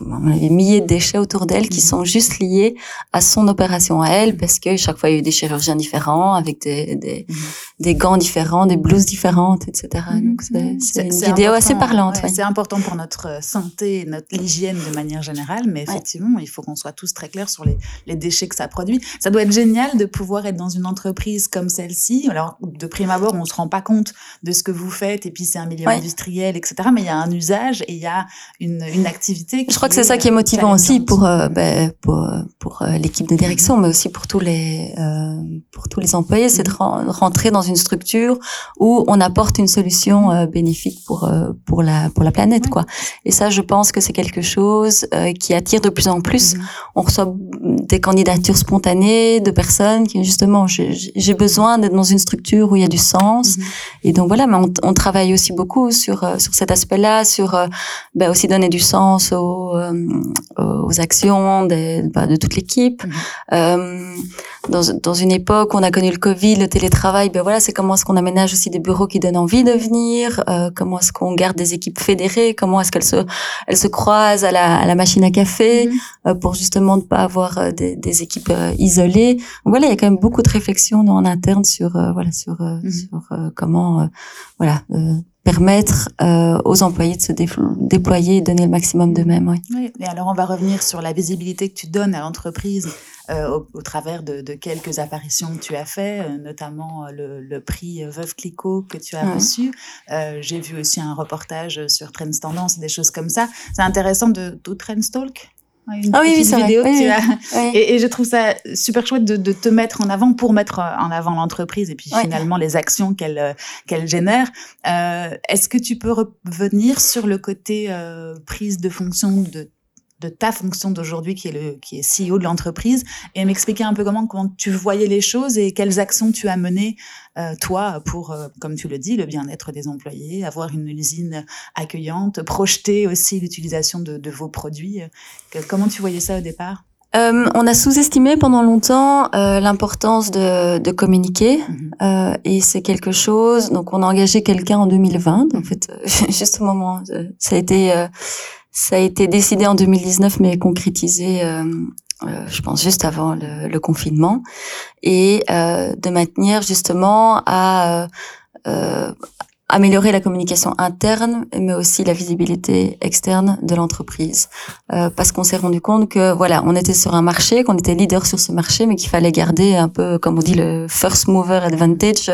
avait milliers de déchets autour d'elle qui sont juste liés à son opération à elle parce que chaque fois il y a eu des chirurgiens différents avec des, des, mhm. des gants différents, des blouses différentes, etc. Mhm. Donc c'est une vidéo assez parlante. C'est important pour notre santé, notre hygiène de manière générale, mais effectivement il faut qu'on soit tous très clairs sur les, les déchets que ça produit. Ça doit être génial de pouvoir être dans une entreprise comme celle-ci. Alors de prime abord on se rend pas compte de ce que vous faites et puis c'est un milieu industriel, etc. Mais il y a un usage et il y a une, une activité. Qui crois que c'est ça qui est motivant aussi pour euh, ben, pour, pour euh, l'équipe de direction, mais aussi pour tous les euh, pour tous les employés, c'est de rentrer dans une structure où on apporte une solution euh, bénéfique pour pour la pour la planète, quoi. Et ça, je pense que c'est quelque chose qui attire de plus en plus. Mm-hmm. On reçoit des candidatures spontanées de personnes qui justement j'ai besoin d'être dans une structure où il y a du sens. Mm-hmm. Et donc voilà, mais on, on, travaille aussi beaucoup sur sur cet aspect-là, sur ben, aussi donner du sens aux euh, aux actions de, bah, de toute l'équipe. Mhm. Euh, dans, dans une époque où on a connu le Covid, le télétravail, ben voilà, c'est comment est-ce qu'on aménage aussi des bureaux qui donnent envie de venir, euh, comment est-ce qu'on garde des équipes fédérées, comment est-ce qu'elles se, elles se croisent à la, à la machine à café mhm. euh, pour justement ne pas avoir euh, des, des équipes isolées. voilà, il y a quand même beaucoup de réflexions en interne sur voilà sur, mhm. sur comment voilà permettre euh, aux employés de se déployer et donner le maximum d'eux-mêmes. Oui. oui. Et alors, on va revenir sur la visibilité que tu donnes à l'entreprise euh, au, travers de, de, quelques apparitions que tu as fait, euh, notamment euh, le, le, prix Veuve Clicquot que tu as reçu. Euh, J'ai vu aussi un reportage sur Trends Tendance, des choses comme ça. C'est intéressant de, de Trends Talk? Une ah oui, oui, vidéo que tu as. Et, et, je trouve ça super chouette de, de, te mettre en avant pour mettre en avant l'entreprise et puis finalement les actions qu'elle euh, qu'elle génère. Euh, Est-ce que tu peux revenir sur le côté euh, prise de fonction de de ta fonction d'aujourd'hui qui est le qui est CEO de l'entreprise et m'expliquer un peu comment comment tu voyais les choses et quelles actions tu as menées euh, toi pour euh, comme tu le dis le bien-être des employés avoir une usine accueillante projeter aussi l'utilisation de, de, vos produits comment tu voyais ça au départ? Euh, on a sous-estimé pendant longtemps euh, l'importance de, de, communiquer mhm. euh, et c'est quelque chose. Donc, on a engagé quelqu'un en 2020. En fait, [LAUGHS] juste au moment, ça a été ça a été décidé en 2019, mais concrétisé, euh, euh, je pense, juste avant le, le confinement, et euh, de maintenir justement à améliorer la communication interne, mais aussi la visibilité externe de l'entreprise, euh, parce qu'on s'est rendu compte que voilà, on était sur un marché, qu'on était leader sur ce marché, mais qu'il fallait garder un peu, comme on dit, le first mover advantage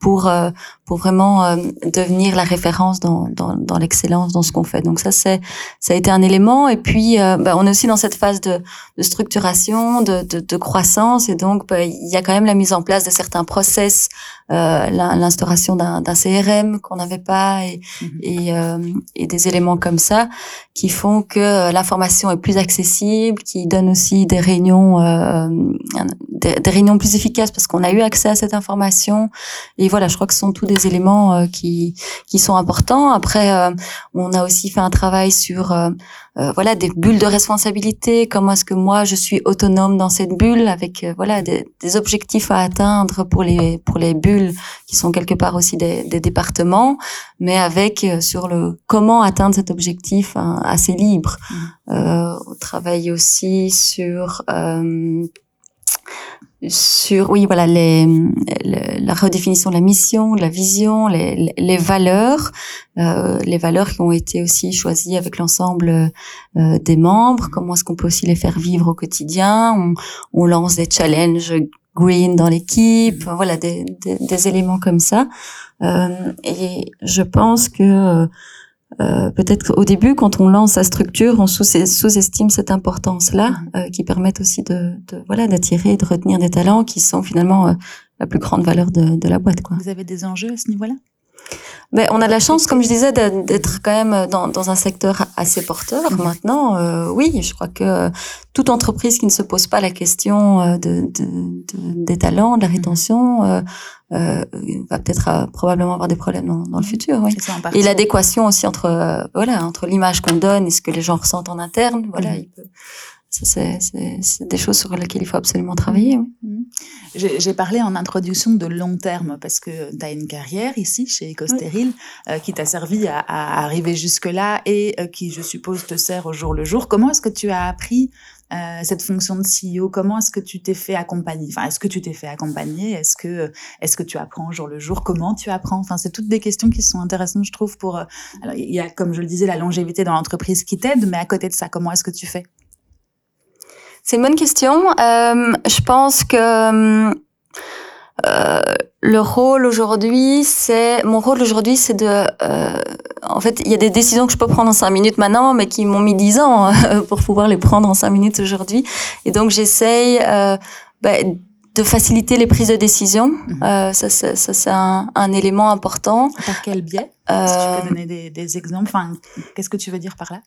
pour euh, pour vraiment euh, devenir la référence dans dans, dans l'excellence dans ce qu'on fait. Donc ça c'est ça a été un élément. Et puis bah, on est aussi dans cette phase de, de structuration, de, de, de croissance, et donc bah, il y a quand même la mise en place de certains process, l'instauration d'un CRM qu'on n'avait pas et, mhm. et, euh, et, des éléments comme ça qui font que euh, l'information est plus accessible, qui donne aussi des réunions, euh, des, réunions plus efficaces parce qu'on a eu accès à cette information. Et voilà, je crois que ce sont tous des éléments euh, qui qui sont importants. Après, euh, on a aussi fait un travail sur euh, voilà des bulles de responsabilité. Comment est-ce que moi je suis autonome dans cette bulle avec euh, voilà des, des, objectifs à atteindre pour les pour les bulles qui sont quelque part aussi des, des départements, mais avec euh, sur le comment atteindre cet objectif hein, assez libre. Mmh. on travaille aussi sur sur oui voilà les, la redéfinition de la mission, la vision, les, les valeurs, euh, les valeurs qui ont été aussi choisies avec l'ensemble euh, des membres. Comment est-ce qu'on peut aussi les faire vivre au quotidien? On, on lance des challenges green dans l'équipe, voilà des, des, des, éléments comme ça. Euh, et je pense que euh, peut-être qu'au début, quand on lance sa structure, on sous-estime cette importance-là, mm-hmm. euh, qui permet aussi de, de voilà d'attirer et de retenir des talents qui sont finalement euh, la plus grande valeur de, de la boîte. Quoi. Vous avez des enjeux à ce niveau-là? Ben, on a la chance, comme je disais, d'être quand même dans, dans, un secteur assez porteur. Mm-hmm. Maintenant, euh, oui, je crois que toute entreprise qui ne se pose pas la question de, de, des talents, de la mm-hmm. rétention, euh, euh, va peut-être euh, probablement avoir des problèmes dans, dans le futur. Oui. et l'adéquation aussi entre euh, voilà entre l'image qu'on donne et ce que les gens ressentent en interne. Voilà, mm-hmm. il peut, c'est des choses sur lesquelles il faut absolument travailler. Oui. Mm-hmm. J'ai parlé en introduction de long terme parce que tu as une carrière ici chez Ecostéril euh, qui t'a servi à, à, arriver jusque-là et qui, je suppose, te sert au jour le jour. Comment est-ce que tu as appris euh, cette fonction de CEO Comment est-ce que tu t'es fait accompagner? Enfin, est-ce que tu t'es fait accompagner? Est-ce que est-ce que tu apprends jour le jour? Comment tu apprends? Enfin, c'est toutes des questions qui sont intéressantes, je trouve. Pour euh, alors, il y a, comme je le disais, la longévité dans l'entreprise qui t'aide, mais à côté de ça, comment est-ce que tu fais? C'est une bonne question. Euh, je pense que euh, le rôle aujourd'hui, c'est mon rôle aujourd'hui, c'est de, euh, en fait, il y a des décisions que je peux prendre en cinq minutes maintenant, mais qui m'ont mis dix ans euh, pour pouvoir les prendre en cinq minutes aujourd'hui. Et donc j'essaye euh, bah, de faciliter les prises de décision. Mhm. Euh, ça, ça, ça c'est un, un, élément important. Par quel biais? Que tu peux donner des, des exemples Enfin, qu'est-ce que tu veux dire par là?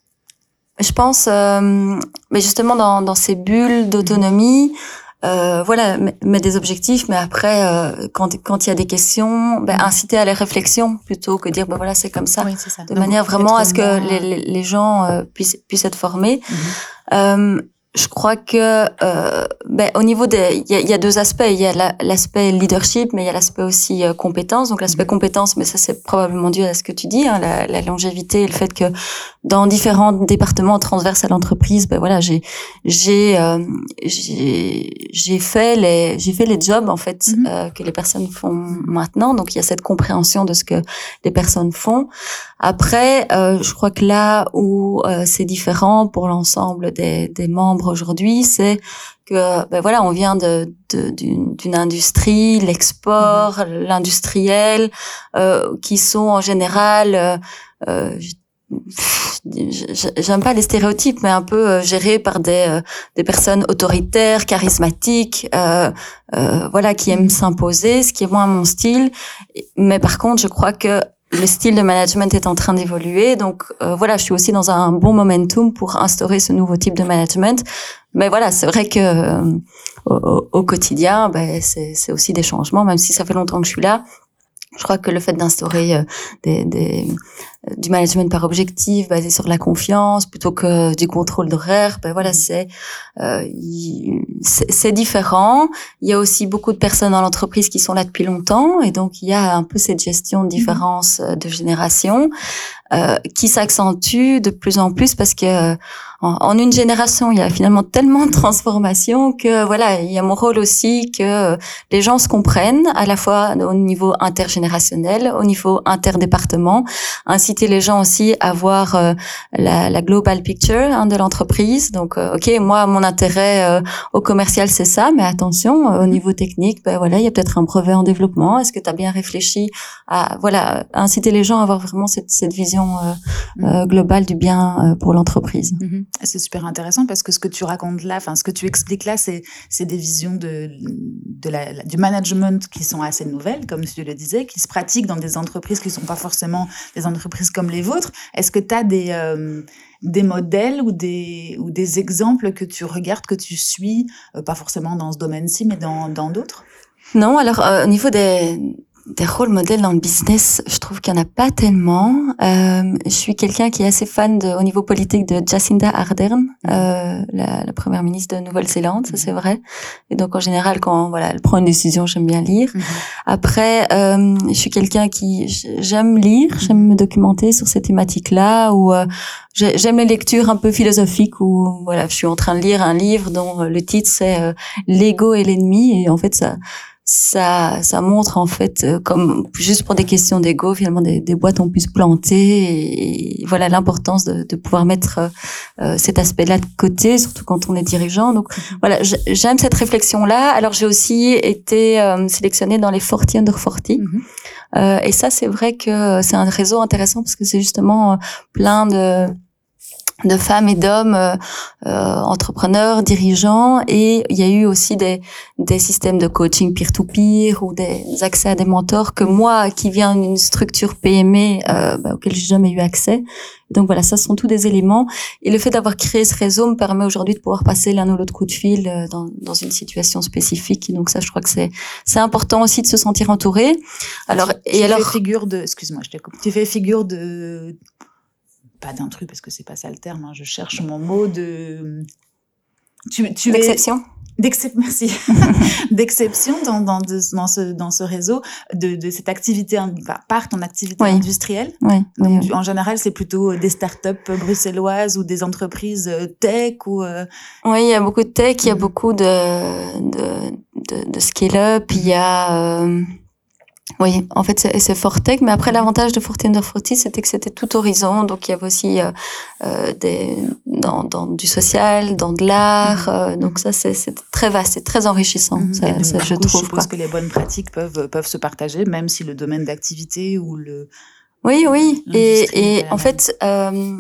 Je pense, mais justement dans, dans ces bulles d'autonomie. Euh, voilà, mettre des objectifs, mais après, euh, quand quand il y a des questions, ben, mm. inciter à la réflexion plutôt que dire ben voilà c'est comme ça, ça. de manière vraiment à ce que les, les, gens euh, puissent puissent être formés. Mm-hmm je crois que euh, ben, au niveau des, il y a, y a, deux aspects. Il y a l'aspect leadership, mais il y a l'aspect aussi euh, compétence. Donc l'aspect mhm. compétence, mais ça c'est probablement dû à ce que tu dis, hein, la, la, longévité et le fait que dans différents départements transverses à l'entreprise, ben voilà, j'ai j'ai euh, j'ai fait les j'ai fait les jobs en fait mhm. euh, que les personnes font maintenant. Donc il y a cette compréhension de ce que les personnes font. Après, euh, je crois que là où c'est différent pour l'ensemble des, des membres aujourd'hui, c'est que ben voilà, on vient de d'une industrie, l'export, mm-hmm. l'industriel, euh, qui sont en général euh, euh j'aime pas les stéréotypes, mais un peu euh, gérés par des euh, des personnes autoritaires, charismatiques, euh, voilà, qui aiment s'imposer, ce qui est moins mon style. Mais par contre, je crois que le style de management est en train d'évoluer. Donc euh, voilà, je suis aussi dans un bon momentum pour instaurer ce nouveau type de management. Mais voilà, c'est vrai que euh, au, quotidien, ben, c'est aussi des changements, même si ça fait longtemps que je suis là. Je crois que le fait d'instaurer euh, des, des, du management par objectif basé sur la confiance plutôt que du contrôle d'horaire. Ben voilà, c'est euh, c'est différent. Il y a aussi beaucoup de personnes dans l'entreprise qui sont là depuis longtemps et donc il y a un peu cette gestion de différence de génération euh, qui s'accentue de plus en plus parce que en, une génération, il y a finalement tellement de transformations que voilà, il y a mon rôle aussi que les gens se comprennent à la fois au niveau intergénérationnel, au niveau interdépartement, inciter les gens aussi à voir euh, la, la, global picture hein, de l'entreprise. Donc, euh, ok, moi, mon intérêt euh, au commercial, c'est ça, mais attention, au niveau technique, ben voilà, il y a peut-être un brevet en développement. Est-ce que tu as bien réfléchi à voilà, inciter les gens à avoir vraiment cette, cette vision mm. globale du bien pour l'entreprise. Mm-hmm. C'est super intéressant parce que ce que tu racontes là, enfin ce que tu expliques là, c'est c'est des visions de, de la, du management qui sont assez nouvelles, comme tu le disais, qui se pratiquent dans des entreprises qui sont pas forcément des entreprises comme les vôtres. Est-ce que tu as des euh, des modèles ou des ou des exemples que tu regardes, que tu suis, euh, pas forcément dans ce domaine-ci, mais dans dans d'autres? Non, alors euh, au niveau des des rôles modèles dans le business, je trouve qu'il n'y en a pas tellement. Euh, je suis quelqu'un qui est assez fan de, au niveau politique de Jacinda Ardern, mm. euh, la, la, première ministre de Nouvelle-Zélande, ça c'est vrai. Et donc en général, quand voilà, elle prend une décision, j'aime bien lire. Mm-hmm. Après, euh, je suis quelqu'un qui j'aime lire, j'aime me documenter sur ces thématiques-là, ou euh, j'aime les lectures un peu philosophiques où voilà, je suis en train de lire un livre dont le titre c'est euh, l'ego et l'ennemi, et en fait ça ça, ça montre en fait, euh, comme juste pour des questions d'ego, finalement des, des, boîtes ont pu se planter et, voilà l'importance de, de, pouvoir mettre euh, euh, cet aspect-là de côté, surtout quand on est dirigeant. Donc mhm. voilà, j'aime cette réflexion-là. Alors j'ai aussi été sélectionnée dans les 40 under 40. Mhm. et ça, c'est vrai que c'est un réseau intéressant parce que c'est justement plein de de femmes et d'hommes euh, euh, entrepreneurs, dirigeants, et il y a eu aussi des, des systèmes de coaching peer-to-peer ou des accès à des mentors que moi, qui viens d'une structure PME euh, bah, auquel j'ai jamais eu accès. Donc voilà, ça sont tous des éléments. Et le fait d'avoir créé ce réseau me permet aujourd'hui de pouvoir passer l'un ou l'autre coup de fil euh, dans, dans une situation spécifique. donc ça, je crois que c'est c'est important aussi de se sentir entouré. Alors et alors figure de, excuse-moi, je coupe. Tu fais figure de pas d'intrus parce que c'est pas ça le terme. Hein. je cherche mon mot de. Tu, tu D'exception. [LAUGHS] merci. [LAUGHS] D'exception dans, dans, dans, ce, dans ce réseau de, de cette activité, par ton activité industrielle. Oui, En général, c'est plutôt des startups bruxelloises ou des entreprises euh, tech ou. Euh, oui, il y a beaucoup de tech, il y a beaucoup de, de, de, de scale-up, il y a. Euh, oui, en fait, c'est Fortec, mais après, l'avantage de Forte Under c'était que c'était tout horizon. Donc, il y avait aussi euh, euh des, dans, dans, du social, dans de l'art. Mhm. Euh, donc, ça, c'est très vaste, c'est très enrichissant, mhm. ça, ça je trouve. Je suppose que les bonnes pratiques peuvent, peuvent se partager, même si le domaine d'activité ou le... Oui, oui. Et, et en fait, euh,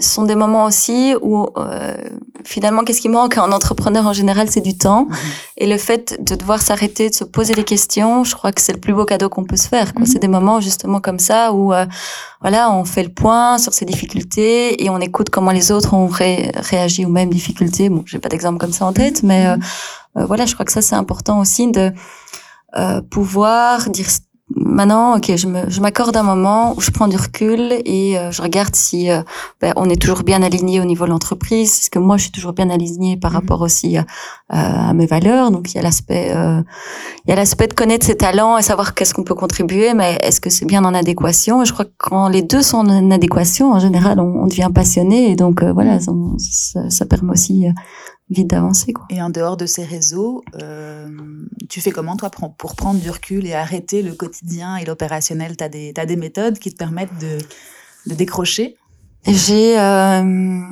ce sont des moments aussi où euh, finalement qu'est-ce qui manque à un entrepreneur en général c'est du temps mhm. et le fait de devoir s'arrêter de se poser des questions je crois que c'est le plus beau cadeau qu'on peut se faire. Mhm. c'est des moments justement comme ça où euh, voilà on fait le point sur ses difficultés et on écoute comment les autres ont réagi aux mêmes difficultés bon j'ai pas d'exemple comme ça en tête mais euh, euh, voilà je crois que ça c'est important aussi de pouvoir dire Maintenant, ok, je m'accorde un moment où je prends du recul et euh, je regarde si euh, ben, on est toujours bien aligné au niveau de l'entreprise. Est-ce que moi, je suis toujours bien aligné par mhm. rapport aussi euh, à mes valeurs Donc, il y a l'aspect, il y a l'aspect de connaître ses talents et savoir qu'est-ce qu'on peut contribuer, mais est-ce que c'est bien en adéquation? Et Je crois que quand les deux sont en adéquation, en général, on, devient passionné et donc voilà, ça, ça, permet aussi vite d'avancer. Et en dehors de ces réseaux, euh, tu fais comment toi pour prendre du recul et arrêter le quotidien et l'opérationnel? Tu as des, as des méthodes qui te permettent de, de décrocher? J'ai, euh,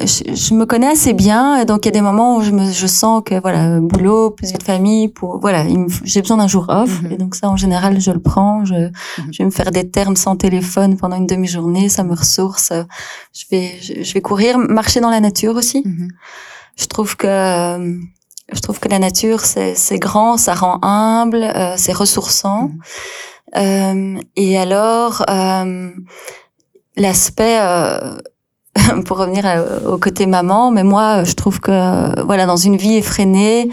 je, je, me connais assez bien, donc il y a des moments où je me, je sens que voilà, boulot, plus de famille, pour voilà, j'ai besoin d'un jour off, mhm. et donc ça en général je le prends. Je, mhm. je vais me faire des termes sans téléphone pendant une demi-journée, ça me ressource. Je vais, je, vais courir, marcher dans la nature aussi. Mhm je trouve que euh, je trouve que la nature c'est grand, ça rend humble, euh, c'est ressourçant. Mhm. Euh, et alors euh, l'aspect euh, [LAUGHS] pour revenir au côté maman, mais moi je trouve que voilà dans une vie effrénée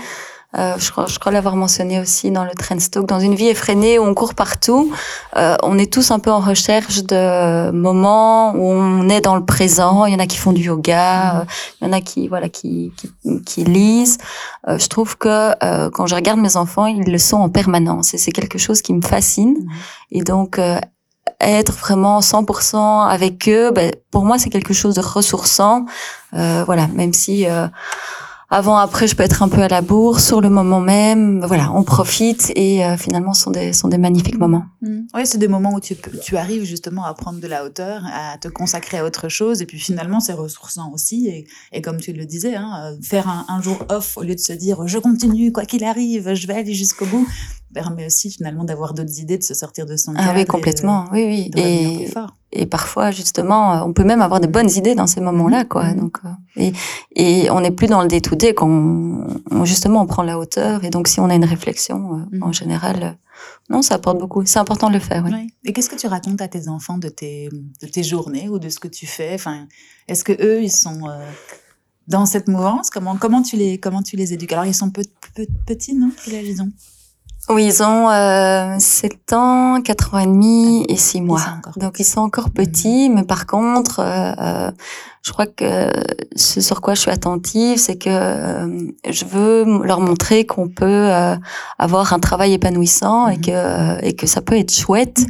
Euh, je crois, je crois l'avoir mentionné aussi dans le Trend Stock. Dans une vie effrénée où on court partout, euh, on est tous un peu en recherche de moments où on est dans le présent. Il y en a qui font du yoga, mmh. euh, il y en a qui voilà qui qui, qui lisent. Euh, je trouve que euh, quand je regarde mes enfants, ils le sont en permanence et c'est quelque chose qui me fascine. Mmh. Et donc être vraiment 100% avec eux, ben, pour moi c'est quelque chose de ressourçant. voilà, même si avant, après, je peux être un peu à la bourre sur le moment même. Voilà, on profite et euh, finalement, ce sont des, sont des magnifiques moments. Mmh. Oui, c'est des moments où tu, tu arrives justement à prendre de la hauteur, à te consacrer à autre chose. Et puis finalement, c'est ressourçant aussi. Et, et, comme tu le disais, hein, euh, faire un, un, jour off au lieu de se dire je continue, quoi qu'il arrive, je vais aller jusqu'au bout, permet aussi finalement d'avoir d'autres idées, de se sortir de son cadre. Ah oui, complètement. oui, oui. et, et parfois, justement, on peut même avoir de bonnes idées dans ces moments-là, quoi. Mmh. Donc, euh, et, et on n'est plus dans le day-to-day quand on, justement on prend la hauteur. Et donc, si on a une réflexion, euh, mmh. en général, euh, non, ça apporte beaucoup. C'est important de le faire. Oui. Et qu'est-ce que tu racontes à tes enfants de tes de tes journées ou de ce que tu fais? Enfin, est-ce que eux, ils sont dans cette mouvance? Comment comment tu les comment tu les éduques? Alors, ils sont petits, non Quel âge ils ont? Oui, ils ont euh, 7 ans, 4 ans et demi et 6 mois. Donc ils sont encore petits, mais par contre, euh, euh, je crois que ce sur quoi je suis attentive, c'est que euh, je veux leur montrer qu'on peut euh, avoir un travail épanouissant et mhm. que et que ça peut être chouette.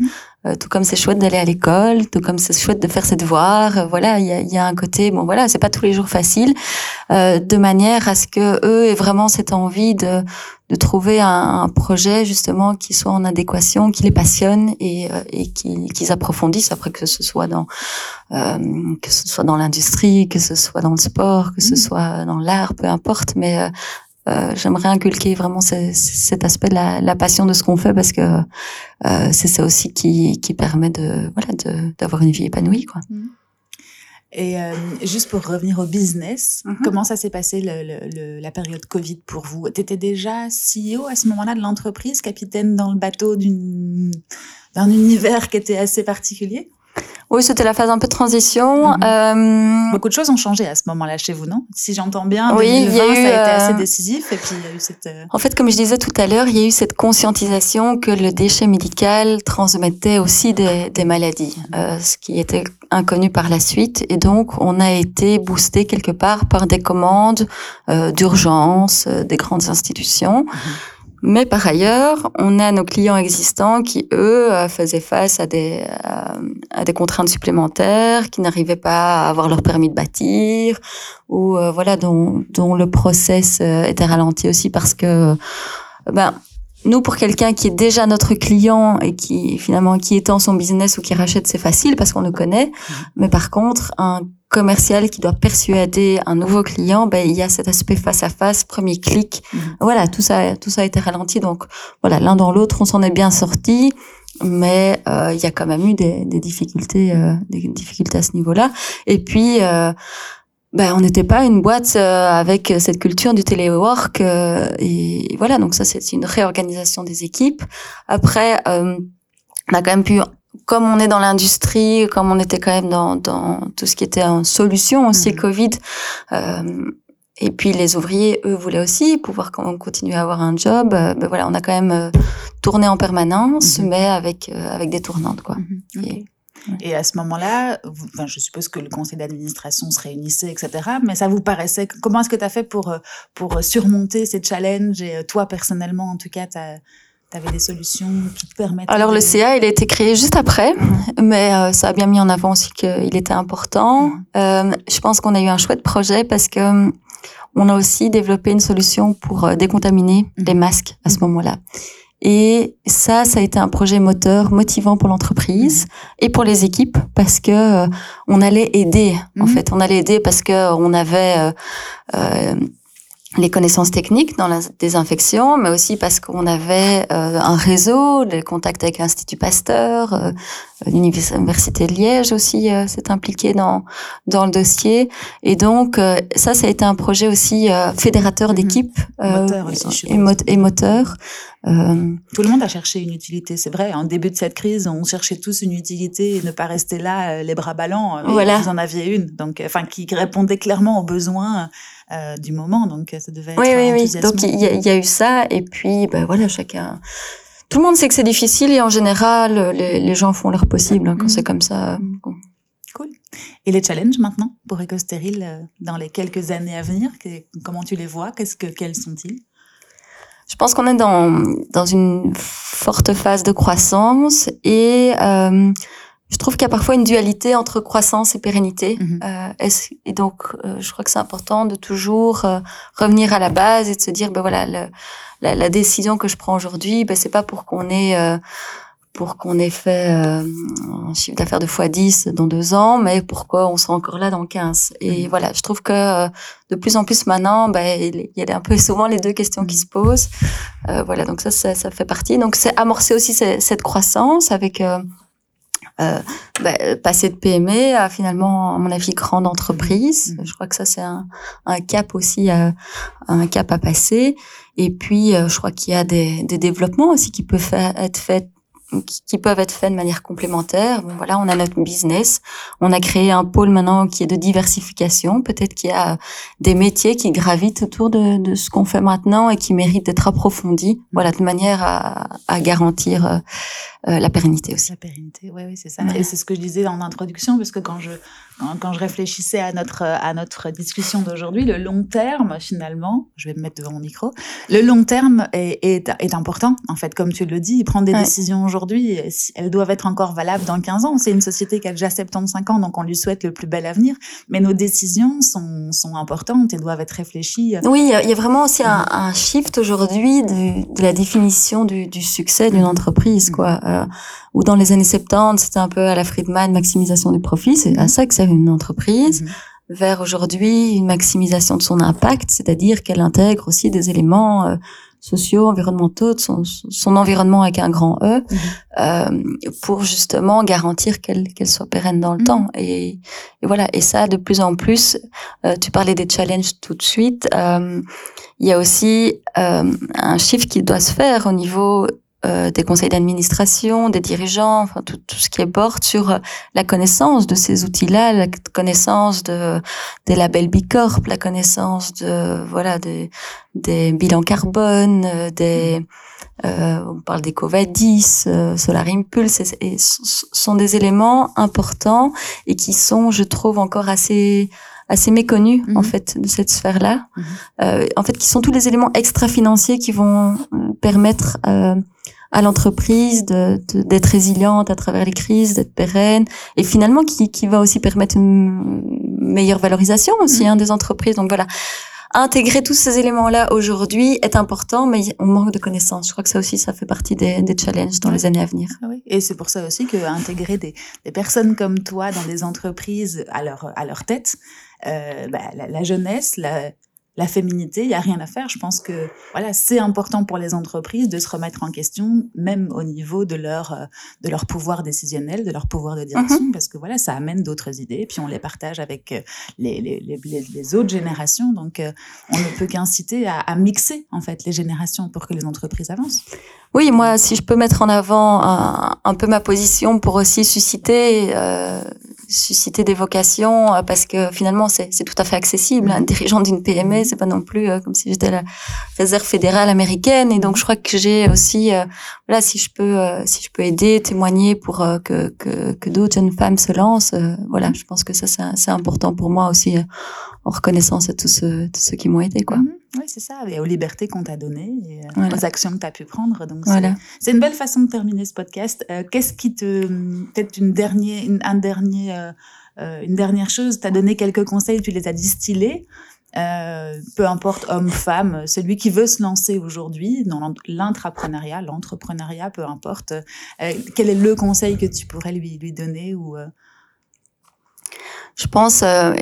Euh, tout comme c'est chouette d'aller à l'école, tout comme c'est chouette de faire ses devoirs. Euh, voilà, il y a, y a, un côté, bon voilà, c'est pas tous les jours facile, euh, de manière à ce que eux aient vraiment cette envie de, de trouver un, un projet justement qui soit en adéquation, qui les passionne et, euh, et qu'ils approfondissent après que ce soit dans euh, que ce soit dans l'industrie, que ce soit dans le sport, que ce mmh. soit dans l'art, peu importe, mais euh, j'aimerais inculquer vraiment cet aspect de la, la, passion de ce qu'on fait parce que euh, c'est ça aussi qui, qui permet de voilà d'avoir une vie épanouie quoi. Mmh. Et euh, juste pour revenir au business, mmh comment ça s'est passé le, le, la période Covid pour vous? Tu étais déjà CEO à ce moment-là de l'entreprise, capitaine dans le bateau d'un univers qui était assez particulier? Oui, c'était la phase un peu de transition. Mhm. Euh... Beaucoup de choses ont changé à ce moment-là chez vous, non? Si j'entends bien, oui, 2020, il y a eu, ça a été assez euh, décisif. Et puis, il y a eu cette... Euh, en fait, comme je disais tout à l'heure, il y a eu cette conscientisation que le déchet médical transmettait aussi des, des maladies, euh, ce qui était inconnu par la suite. Et donc, on a été boosté quelque part par des commandes euh, d'urgence des grandes institutions. Mhm. Mais par ailleurs, on a nos clients existants qui, eux, euh, faisaient face à des, euh, à des contraintes supplémentaires, qui n'arrivaient pas à avoir leur permis de bâtir, ou euh, voilà, dont, dont le process était ralenti aussi parce que, ben, nous, pour quelqu'un qui est déjà notre client et qui finalement qui étend son business ou qui rachète, c'est facile parce qu'on le connaît. Mmh. Mais par contre, un commercial qui doit persuader un nouveau client, ben il y a cet aspect face à face, premier clic. Mmh. Voilà, tout ça, tout ça a été ralenti. Donc voilà, l'un dans l'autre, on s'en est bien sorti, mais euh, il y a quand même eu des, des difficultés, euh, des difficultés à ce niveau-là. Et puis euh, ben, on n'était pas une boîte euh, avec cette culture du téléwork euh, et voilà donc ça c'est une réorganisation des équipes. Après euh, on a quand même pu comme on est dans l'industrie, comme on était quand même dans, dans tout ce qui était en solution aussi mmh. Covid, euh, et puis les ouvriers, eux, voulaient aussi pouvoir continuer à avoir un job. ben voilà, on a quand même tourné en permanence, mmh. mais avec avec des tournantes quoi. Mmh. Et à ce moment-là, enfin, je suppose que le conseil d'administration se réunissait, etc. Mais ça vous paraissait, comment est-ce que tu as fait pour, euh, pour surmonter ces challenges Et euh, toi, personnellement, en tout cas, tu avais des solutions qui te permettaient Alors le CA, il a été créé juste après, mmh. mais euh, ça a bien mis en avant aussi qu'il était important. Euh, je pense qu'on a eu un chouette projet parce que on a aussi développé une solution pour décontaminer mmh. les masques à ce moment-là. Et ça, ça a été un projet moteur, motivant pour l'entreprise et pour les équipes parce que euh, on allait aider. En mhm. fait, on allait aider parce que on avait euh, euh, les connaissances techniques dans la désinfection, mais aussi parce qu'on avait euh, un réseau, des contacts avec l'Institut Pasteur, euh, l'Université de Liège aussi euh, s'est impliquée dans dans le dossier. Et donc ça, ça a été un projet aussi fédérateur mhm. d'équipe et, et, moteur. Tout le monde a cherché une utilité, c'est vrai. En début de cette crise, on cherchait tous une utilité et ne pas rester là les bras ballants. voilà. Vous en aviez une, donc enfin qui répondait clairement aux besoins du moment, donc ça devait être Oui, oui, oui. Donc il y, a eu ça, et puis ben voilà, chacun. Tout le monde sait que c'est difficile et en général, les, gens font leur possible hein, quand c'est comme ça. Cool. Et les challenges maintenant pour EcoStérile dans les quelques années à venir, comment tu les vois? Qu'est-ce que quels sont-ils? Je pense qu'on est dans, dans une forte phase de croissance et euh, je trouve qu'il y a parfois une dualité entre croissance et pérennité. Mhm. euh, et donc, euh, je crois que c'est important de toujours euh, revenir à la base et de se dire, ben voilà, le, la, la, décision que je prends aujourd'hui, ben c'est pas pour qu'on ait euh, pour qu'on ait fait euh, un chiffre d'affaires de x10 dans deux ans, mais pourquoi on sera encore là dans 15 Et mhm. voilà, je trouve que euh, de plus en plus maintenant, ben, il y a un peu souvent les deux questions qui se posent. Euh, voilà, donc ça, ça, ça, fait partie. Donc c'est amorcer aussi cette, croissance avec euh, euh, ben, passer de PME à finalement, à mon avis, grande entreprise. Mhm. Je crois que ça, c'est un, un, cap aussi, à, un cap à passer. Et puis, je crois qu'il y a des, des développements aussi qui peuvent être faits qui, peuvent être faits de manière complémentaire. Bon, voilà, on a notre business, on a créé un pôle maintenant qui est de diversification. Peut-être qu'il y a des métiers qui gravitent autour de, de ce qu'on fait maintenant et qui méritent d'être approfondis. Voilà, de manière à, à garantir euh, euh, la pérennité aussi. La pérennité, oui, oui, c'est ça. Et c'est ce que je disais dans l'introduction, parce que quand je quand, je réfléchissais à notre à notre discussion d'aujourd'hui, le long terme, finalement, je vais me mettre devant mon micro, le long terme est, est, est important. En fait, comme tu le dis, prendre des décisions aujourd'hui, elles doivent être encore valables dans 15 ans. C'est une société qui a déjà 75 ans, donc on lui souhaite le plus bel avenir. Mais nos décisions sont, sont importantes et doivent être réfléchies. Oui, il y a vraiment aussi un, un shift aujourd'hui de, de, la définition du, du succès d'une entreprise, quoi. Euh, ou dans les années 70, c'était un peu à la Friedman, maximisation du profit, c'est à ça que sert une entreprise, mhm. vers aujourd'hui une maximisation de son impact, c'est-à-dire qu'elle intègre aussi des éléments euh, sociaux, environnementaux, de son, son, environnement avec un grand E, mhm. euh, pour justement garantir qu'elle qu'elle soit pérenne dans le mhm. temps. Et, et, voilà, et ça, de plus en plus, euh, tu parlais des challenges tout de suite, il y a aussi un chiffre qui doit se faire au niveau euh, des conseils d'administration, des dirigeants, enfin tout, tout, ce qui est bord sur euh, la connaissance de ces outils-là, la connaissance de des labels Bicorp, la connaissance de voilà des, des bilans carbone, euh, des euh, on parle des COVADIS, euh, Solar Impulse, et, sont des éléments importants et qui sont, je trouve, encore assez assez méconnus en mhm. fait de cette sphère-là. Mhm. Euh, en fait, qui sont tous les éléments extra-financiers qui vont permettre euh, à l'entreprise d'être résiliente à travers les crises, d'être pérenne, et finalement qui, qui va aussi permettre une meilleure valorisation aussi mm. hein, des entreprises. Donc voilà, intégrer tous ces éléments-là aujourd'hui est important, mais on manque de connaissances. Je crois que ça aussi, ça fait partie des, des challenges dans les années à venir. Ah oui. Et c'est pour ça aussi que intégrer des, des, personnes comme toi dans des entreprises à leur, à leur tête, euh, bah, la, la, jeunesse, la, la féminité, il y a rien à faire. Je pense que voilà, c'est important pour les entreprises de se remettre en question, même au niveau de leur euh, de leur pouvoir décisionnel, de leur pouvoir de direction, mhm. parce que voilà, ça amène d'autres idées, puis on les partage avec euh, les, les, les, les autres générations. Donc, euh, on ne peut qu'inciter à, à, mixer en fait les générations pour que les entreprises avancent. Oui, moi, si je peux mettre en avant un, un peu ma position pour aussi susciter euh, susciter des vocations euh, parce que finalement c'est tout à fait accessible. Un dirigeant d'une PME, c'est pas non plus euh, comme si j'étais la réserve fédérale américaine. Et donc je crois que j'ai aussi, euh, voilà, si je peux, si je peux aider, témoigner pour que que, que d'autres jeunes femmes se lancent, voilà, je pense que ça c'est important pour moi aussi en reconnaissance à tous ceux, tous ceux qui m'ont aidé, quoi. Mm-hmm. Oui, c'est ça, et aux libertés qu'on t'a données, et aux actions que tu as pu prendre. Donc, voilà. c'est une belle façon de terminer ce podcast. Qu'est-ce qui te, peut-être une dernière, un dernier euh, euh, une dernière chose, tu as donné quelques conseils, tu les as distillés. Euh, peu importe homme, femme, celui qui veut se lancer aujourd'hui dans l'intrapreneuriat, l'entrepreneuriat, peu importe, quel est le conseil que tu pourrais lui, lui donner ou je pense, euh,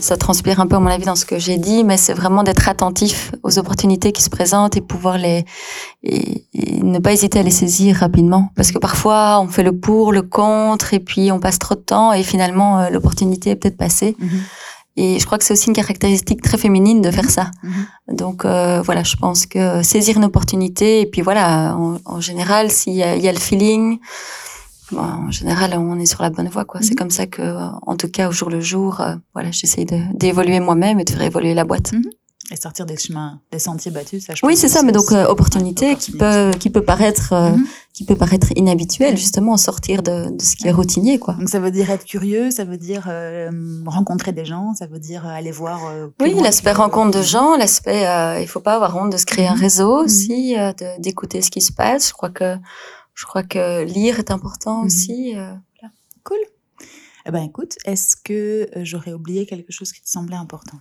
ça transpire un peu à mon avis dans ce que j'ai dit, mais c'est vraiment d'être attentif aux opportunités qui se présentent et pouvoir les et, ne pas hésiter à les saisir rapidement, parce que parfois on fait le pour, le contre, et puis on passe trop de temps et finalement euh, l'opportunité est peut-être passée. Mm-hmm. Et je crois que c'est aussi une caractéristique très féminine de faire ça. Mm-hmm. Donc euh, voilà, je pense que saisir une opportunité et puis voilà, en, général, s'il y, y, a le feeling, en général, on est sur la bonne voie, quoi. C'est Mhm. comme ça que, euh, en tout cas, au jour le jour, euh, voilà, j'essaye de- d'évoluer moi-même et de faire évoluer la boîte. Mhm. Et sortir des chemins, des sentiers battus, ça je Oui, c'est ça, mais donc aussi- euh, opportunité qui peut qui peut paraître euh, Mhm. qui peut paraître inhabituelle, Mhm. justement, sortir de, de ce qui est routinier, quoi. Donc ça veut dire être curieux, ça veut dire euh, rencontrer des gens, ça veut dire euh, aller voir. euh, Oui, l'aspect rencontre de gens, l'aspect, euh, il faut pas avoir honte de se créer un réseau Mhm. aussi, euh, de- d'écouter ce qui se passe. Je crois que je crois que lire est important Mhm. aussi. euh, voilà. Cool. Eh ben écoute, est-ce que euh, j'aurais oublié quelque chose qui te semblait important?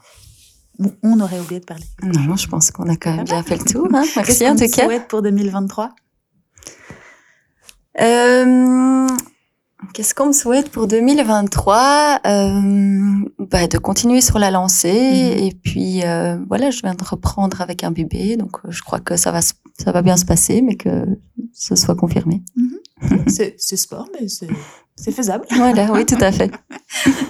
Ou on aurait oublié de parler Non, je pense qu'on a quand même bien fait le tour. Hein. [LAUGHS] Qu'est-ce Merci en tout cas. souhaite pour 2023 Euh, Qu'est-ce qu'on me souhaite pour 2023 euh, bah, De continuer sur la lancée Mhm. et puis euh, voilà, je viens de reprendre avec un bébé, donc euh, je crois que ça va ça va bien se passer, mais que ce soit confirmé. [LAUGHS] C'est c'est sport, mais c'est c'est faisable. Voilà, oui, tout à fait. [LAUGHS]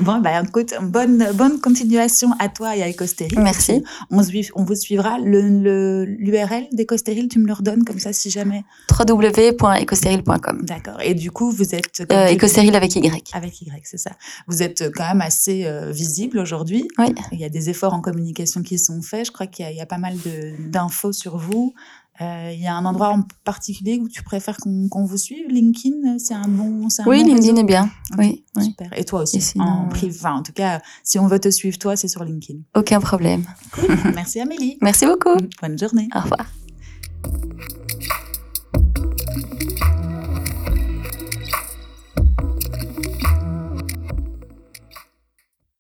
Bon, bah écoute, bonne, bonne continuation à toi et à Ecostéril. Merci. On, on vous suivra. L'URL le, d'Ecostéril, tu me le redonnes comme ça si jamais? www.ecostérile.com. D'accord. Et du coup, vous êtes. Euh, avec Y. Avec Y, c'est ça. Vous êtes quand même assez euh, visible aujourd'hui. Oui. Il y a des efforts en communication qui sont faits. Je crois qu'il y, y a pas mal d'infos sur vous. Euh, il y a un endroit en particulier où tu préfères qu'on qu'on vous suive? LinkedIn, c'est un bon, un Oui, bon LinkedIn réseau? est bien. Oui, oui. Super. Et toi aussi, Et sinon, en euh, privé? Enfin, en tout cas, si on veut te suivre, toi, c'est sur LinkedIn. Aucun problème. Merci Amélie. [LAUGHS] Merci beaucoup. Bonne journée. Au revoir.